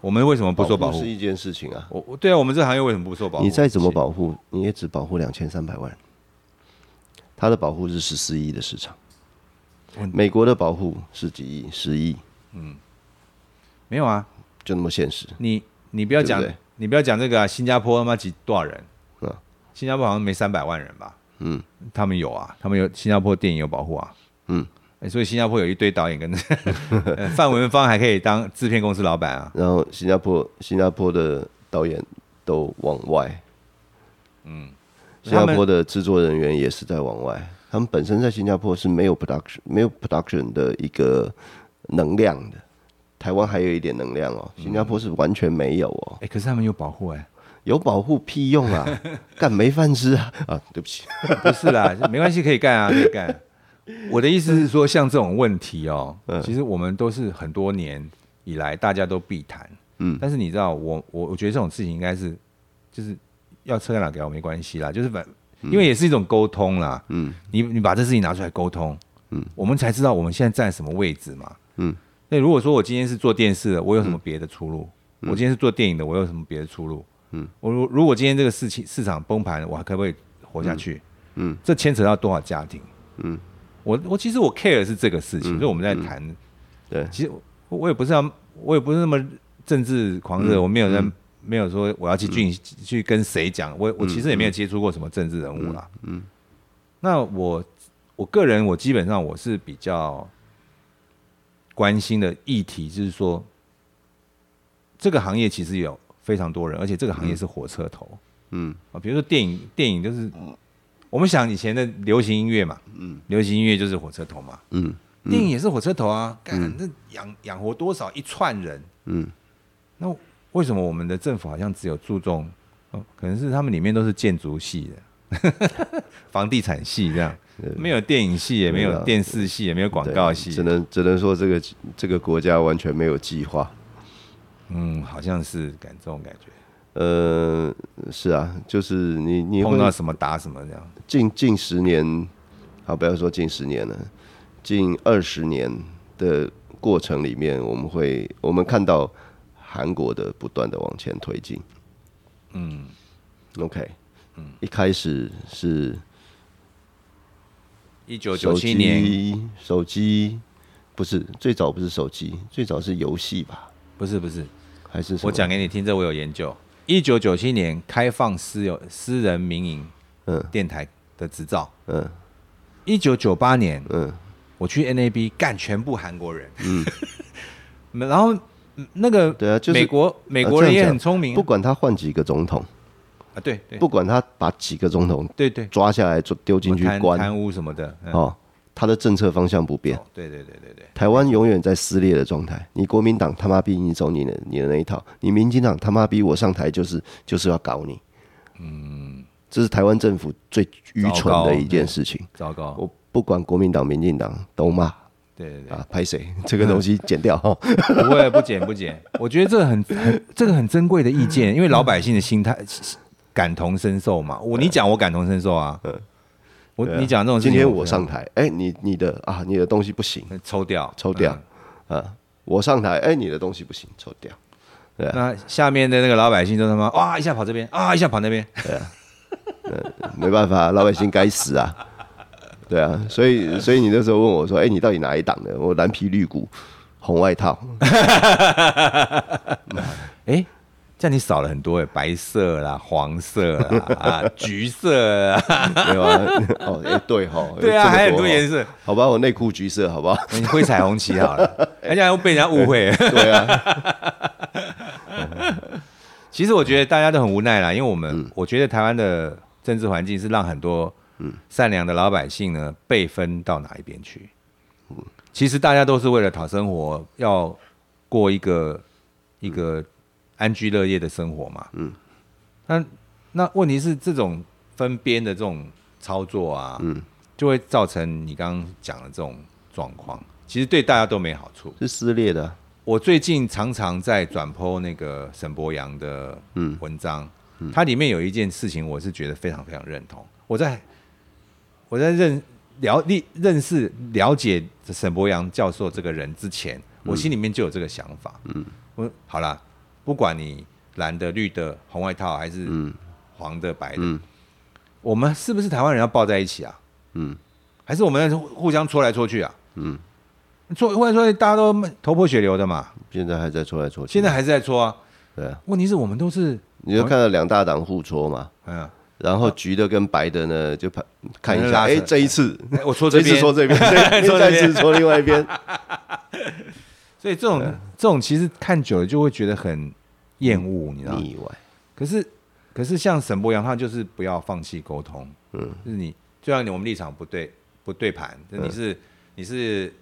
S2: 我们为什么不做保护
S3: 是？一件事情啊。
S2: 我我对啊，我们这行业为什么不做保护？
S3: 你再怎么保护，你也只保护两千三百万人，它的保护是十四亿的市场，美国的保护是几亿、十亿，嗯
S2: 没有啊？
S3: 就那么现实。
S2: 你你不要讲，
S3: 对不对
S2: 你不要讲这个啊！新加坡他妈几多少人？
S3: 嗯
S2: 新加坡好像没三百万人吧？
S3: 嗯，
S2: 他们有啊，他们有新加坡电影有保护啊。
S3: 嗯
S2: 哎，所以新加坡有一堆导演跟呃 范文芳还可以当制片公司老板啊。
S3: 然后新加坡新加坡的导演都往外，嗯，新加坡的制作人员也是在往外，他们本身在新加坡是没有 production 没有 production 的一个能量的，台湾还有一点能量哦，新加坡是完全没有哦，
S2: 哎，可是他们有保护哎、
S3: 有保护屁用啊，干没饭吃啊。啊，对不起，
S2: 不是啦，没关系，可以干啊，可以干。我的意思是说，像这种问题哦，
S3: 嗯。
S2: 其实我们都是很多年以来大家都必谈，
S3: 嗯。
S2: 但是你知道，我我我觉得这种事情应该是，就是要车在哪给我没关系啦，就是反，因为也是一种沟通啦，
S3: 嗯。
S2: 你你把这事情拿出来沟通，
S3: 嗯，
S2: 我们才知道我们现在站什么位置嘛，
S3: 嗯。
S2: 那如果说我今天是做电视的，我有什么别的出路？我今天是做电影的，我有什么别的出路？
S3: 嗯，
S2: 我如如果今天这个事情市场崩盘，我还可不可以活下去？
S3: 嗯，
S2: 这牵扯到多少家庭？
S3: 嗯，
S2: 我我其实我 care 的是这个事情，
S3: 嗯。
S2: 所以我们在谈。
S3: 对，
S2: 其实我我也不是要，我也不是那么政治狂热，
S3: 嗯。
S2: 我没有在没有说我要去去、去跟谁讲，我我其实也没有接触过什么政治人物啦。嗯，那我我个人我基本上我是比较关心的议题，就是说这个行业其实有非常多人，而且这个行业是火车头。
S3: 嗯。
S2: 啊，比如说电影，电影就是我们想以前的流行音乐嘛，
S3: 嗯。
S2: 流行音乐就是火车头嘛，
S3: 嗯
S2: 电影也是火车头啊，干那养养活多少一串人？
S3: 嗯，
S2: 那为什么我们的政府好像只有注重，哦，可能是他们里面都是建筑系的，房地产系这样，没有电影系，也没有电视系，也没有广告系。
S3: 只，能只能说这个这个国家完全没有计划。
S2: 嗯，好像是感这种感觉，
S3: 呃，是啊，就是你你
S2: 碰到什么打什么这样，
S3: 近近十年，好，不要说近十年了，近二十年的过程里面，我们会我们看到韩国的不断的往前推进。
S2: 嗯
S3: OK，嗯，一开始是
S2: 一九九七年，
S3: 手机不是最早不是手机，最早是游戏吧？
S2: 不是不是，
S3: 还是
S2: 我讲给你听，这我有研究。一九九七年开放私有私人民营
S3: 嗯
S2: 电台的执照。
S3: 嗯
S2: 一九九八年
S3: 嗯
S2: 我去 NAB 干全部韩国人。嗯，然后嗯那个
S3: 对啊就是
S2: 美国美国人也很聪明
S3: 不管他换几个总统，
S2: 啊，对对
S3: 不管他把几个总统
S2: 对对，
S3: 抓下来，就丢进去关，
S2: 贪贪污什么的。嗯
S3: 哦，他的政策方向不变。
S2: 哦对对对对对，
S3: 台湾永远在撕裂的状态。你国民党他妈逼你走你的你的那一套，你民进党他妈逼我上台就是就是要搞你。嗯，这是台湾政府最愚蠢的一件事情。
S2: 糟糕。
S3: 我不管国民党、民进党都骂
S2: 对对对，
S3: 啊，拍谁 这个东西剪掉哈。
S2: 不会不剪不剪。我觉得这个很很这个很珍贵的意见，因为老百姓的心态感同身受嘛。我你讲我感同身受啊。我
S3: 对啊
S2: 你讲这种事情，
S3: 今天我上台，哎，你你的啊，你的东西不行
S2: 抽掉
S3: 抽掉
S2: 嗯
S3: 啊，我上台，哎，你的东西不行抽掉。对啊，
S2: 那下面的那个老百姓都他妈哇一下跑这边啊一下跑那边对，
S3: 没办法，老百姓该死啊。对啊，所以所以你那时候问我说，哎，你到底哪一党的？我蓝皮绿骨红外套。
S2: 哎，这样你少了很多哎，白色啦、黄色啦、啊、橘色啊，
S3: 没有啊？哦，哎，对哈，
S2: 对啊，还有很多
S3: 哦
S2: 颜色，
S3: 好吧，我内裤橘色，好不好？
S2: 你挥彩虹旗好了，人家又被人家误会。
S3: 对啊，
S2: 其实我觉得大家都很无奈啦，因为我们、
S3: 嗯
S2: 我觉得台湾的政治环境是让很多善良的老百姓呢被分到哪一边去。其实大家都是为了讨生活，要过一个一个安居乐业的生活嘛。嗯，那那问题是这种分边的这种操作啊，
S3: 嗯
S2: 就会造成你刚刚讲的这种状况，其实对大家都没好处。
S3: 是撕裂的啊。
S2: 我最近常常在转播那个沈博阳的
S3: 嗯
S2: 文章，它里面有一件事情，我是觉得非常非常认同。我在我在认了历认识了解沈博阳教授这个人之前，我心里面就有这个想法。嗯，我好啦，不管你蓝的、绿的、红外套还是
S3: 嗯
S2: 黄的、白的，
S3: 嗯
S2: 我们是不是台湾人要抱在一起啊？
S3: 嗯
S2: 还是我们要互相戳来戳去啊？
S3: 嗯，
S2: 戳或者说大家都头破血流的嘛，
S3: 现在还在戳来戳去。
S2: 现在还是在戳啊。
S3: 对啊，
S2: 问题是我们都是
S3: 你就看到两大党互戳嘛，
S2: 嗯，
S3: 然后橘的跟白的呢就看看一下，哎，这一次
S2: 哎我说
S3: 这一次戳这边，再
S2: 一
S3: 次说另外一边。
S2: 所以这种这种其实看久了就会觉得很厌恶，你知道吗？可是可是像沈博阳他就是不要放弃沟通，嗯，就是你就像我们立场不对不对盘，就是你是你是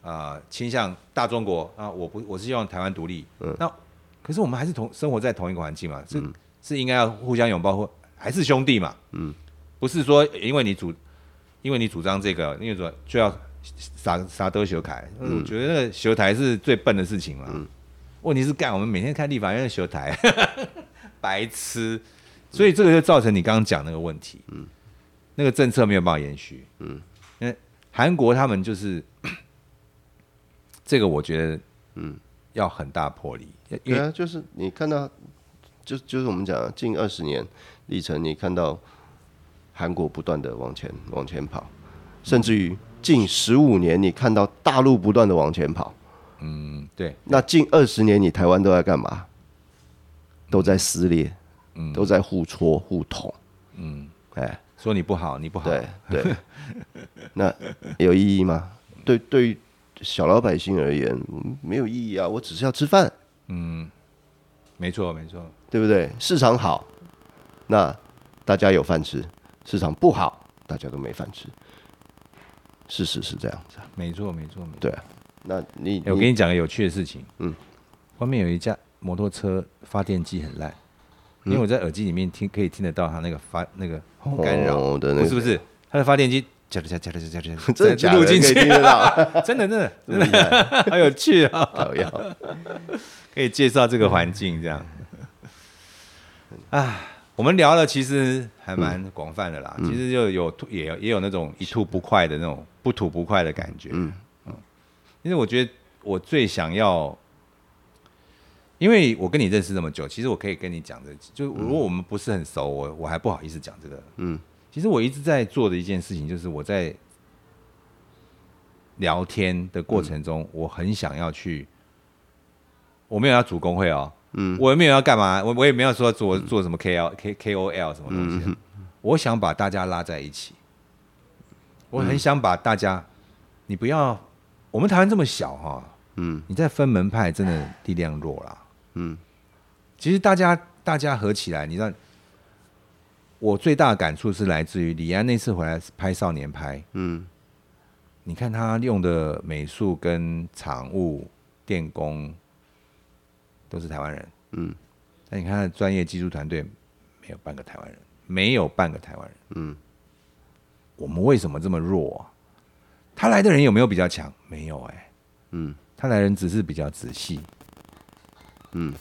S2: 啊倾向大中国啊，我不我是希望台湾独立，
S3: 嗯。
S2: 那可是我们还是同生活在同一个环境嘛，是、是应该要互相拥抱或还是兄弟嘛，嗯，不是说因为你主因为你主张这个，因为说就要杀杀德修台，我觉得那个修台是最笨的事情嘛。问题是干我们每天看立法院的修台，白痴，所以这个就造成你刚刚讲那个问题，嗯，那个政策没有办法延续，嗯，因为韩国他们就是这个，我觉得，嗯，要很大魄力，因为
S3: 对啊，就是你看到，就就是我们讲近二十年历程，你看到韩国不断的往前往前跑，甚至于近十五年，你看到大陆不断的往前跑。
S2: 嗯，对，
S3: 那近二十年，你台湾都在干嘛？都在撕裂，
S2: 嗯
S3: 都在互戳互捅，
S2: 嗯，
S3: 哎，
S2: 说你不好，你不好，
S3: 对对，那有意义吗？对对于小老百姓而言，嗯没有意义啊！我只是要吃饭，
S2: 嗯，没错没错，
S3: 对不对？市场好，那大家有饭吃；市场不好，大家都没饭吃。事实是这样子啊，
S2: 没错没错没错。
S3: 对啊。那你
S2: 欸我跟你讲个有趣的事情，
S3: 嗯，
S2: 外面有一架摩托车发电机很烂，因为我在耳机里面听可以听得到它那个发那个干扰，
S3: 哦的那个
S2: 是不是，它的发电机加加加加加加 加，
S3: 真的
S2: 录进去
S3: 可以听，得到，
S2: 真的真的
S3: 这么厉害，
S2: 好有趣啊！
S3: 讨厌。
S2: 可以介绍这个环境这样。啊，我们聊了，其实还蛮广泛的啦。其实就有吐也有也有那种一吐不快的那种不吐不快的感觉。
S3: 嗯
S2: 因为我觉得我最想要，因为我跟你认识这么久，其实我可以跟你讲的，就如果我们不是很熟，我我还不好意思讲这个。
S3: 嗯
S2: 其实我一直在做的一件事情，就是我在聊天的过程中，我很想要去，我没有要组工会哦，
S3: 嗯。
S2: 我也没有要干嘛，我我也没有说做做什么 K L K K O L 什么东西的，我想把大家拉在一起，我很想把大家，你不要，我们台湾这么小哈、
S3: 嗯。
S2: 你在分门派真的力量弱啦。
S3: 嗯。
S2: 其实大家大家合起来，你知道，我最大的感触是来自于李安那次回来拍少年拍，
S3: 嗯。
S2: 你看他用的美术跟场务、电工都是台湾人，
S3: 嗯
S2: 那你看他的专业技术团队没有半个台湾人，没有半个台湾人。
S3: 嗯
S2: 我们为什么这么弱、啊？他来的人有没有比较强？没有哎、
S3: 嗯
S2: 他来的人只是比较仔细。
S3: 嗯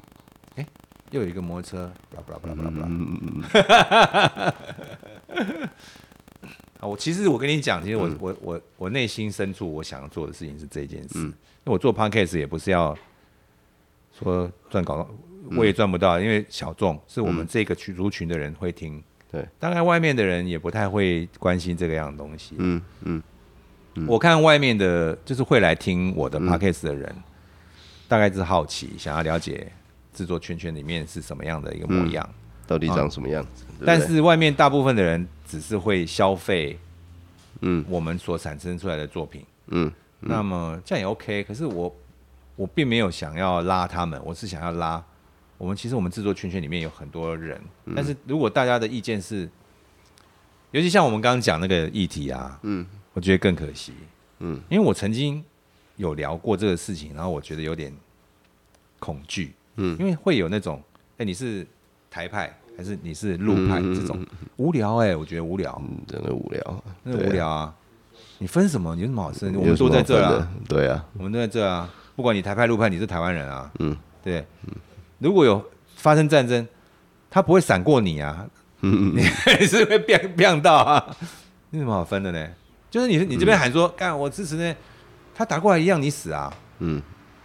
S2: 又有一个摩托车，巴拉巴拉巴拉巴拉巴拉。
S3: 嗯嗯
S2: 啊，我其实我跟你讲，其实我、
S3: 嗯
S2: 我我我内心深处我想要做的事情是这件事。
S3: 嗯
S2: 因为我做 podcast 也不是要说赚广告，
S3: 嗯
S2: 我也赚不到，因为小众是我们这个群族群的人会听。
S3: 对，
S2: 当然外面的人也不太会关心这个样的东西。
S3: 嗯嗯
S2: 我看外面的，就是会来听我的 podcast 的人，大概是好奇，想要了解制作圈圈里面是什么样的一个模样。
S3: 到底长什么样子？
S2: 但是外面大部分的人只是会消费
S3: 嗯
S2: 我们所产生出来的作品，
S3: 嗯
S2: 那么这样也 OK。可是我我并没有想要拉他们，我是想要拉我们。其实我们制作圈圈里面有很多人，
S3: 嗯
S2: 但是如果大家的意见是，尤其像我们刚刚讲那个议题啊，
S3: 嗯
S2: 我觉得更可惜。
S3: 嗯
S2: 因为我曾经有聊过这个事情，然后我觉得有点恐惧，
S3: 嗯
S2: 因为会有那种，哎、你是台派还是你是陆派这种无聊哎、我觉得无聊，
S3: 嗯，真的无聊，
S2: 真的
S3: 对啊
S2: 无聊啊！你分什么？你有什么好生？我们都在这啊，，
S3: 对啊，
S2: 我们都在这啊，不管你台派陆派，你是台湾人啊，
S3: 嗯。
S2: 对。如果有发生战争，他不会闪过你啊，
S3: 嗯。
S2: 你还是会变变到啊，你什么好分的呢？就是你你这边喊说，干我支持呢，他打过来一样你死啊，
S3: 嗯。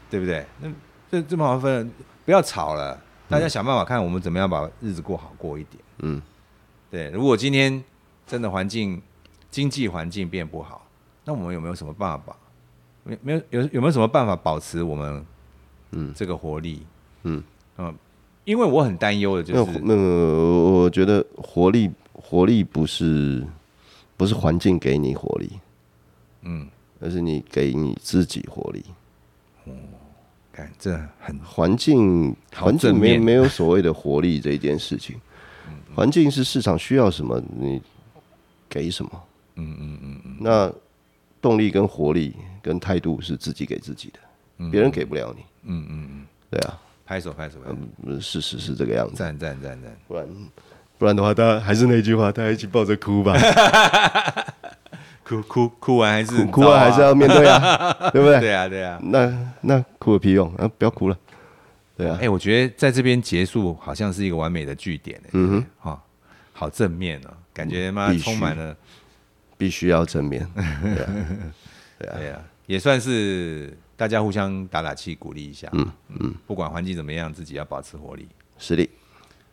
S2: 对不对？那这这么好分，不要吵了，大家想办法看我们怎么样把日子过好过一点。
S3: 嗯。
S2: 对，如果今天真的环境经济环境变不好，那我们有没有什么办法？没没有有有没有什么办法保持我们
S3: 嗯。
S2: 这个活力？
S3: 嗯，
S2: 嗯，因为我很担忧的就是，
S3: 那个，我我觉得活力活力不是不是环境给你活力，
S2: 嗯，
S3: 而是你给你自己活力。
S2: 看这很
S3: 环境
S2: 好
S3: 环境没没有所谓的活力这一件事情，环境是市场需要什么，你给什么。
S2: 嗯嗯嗯嗯，
S3: 那动力跟活力跟态度是自己给自己的，别人给不了你。
S2: 嗯嗯嗯，
S3: 对啊，
S2: 拍手拍手拍手，
S3: 嗯事实是这个样子，
S2: 赞赞赞赞，
S3: 不然不然的话，大家还是那句话，大家一起抱着哭吧，
S2: 哭哭哭完还是
S3: 哭哭啊，还是要面对啊，对不对？
S2: 对啊对啊。
S3: 那那哭有屁用啊！不要哭了，对啊。
S2: 哎、，我觉得在这边结束好像是一个完美的句点、欸，
S3: 嗯哼，
S2: 哈、好正面哦，感觉妈充满了，
S3: 必须要正面，对啊，对啊，
S2: 对啊，也算是大家互相打打气，鼓励一下，
S3: 嗯嗯，
S2: 不管环境怎么样，自己要保持活力。
S3: 实力，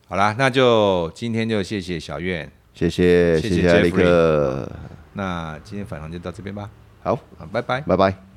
S2: 好啦，那就今天就谢谢小院，
S3: 谢谢
S2: 谢谢
S3: 谢谢艾利克，
S2: 那今天访谈就到这边吧，
S3: 好，
S2: 好，拜拜。
S3: 拜拜。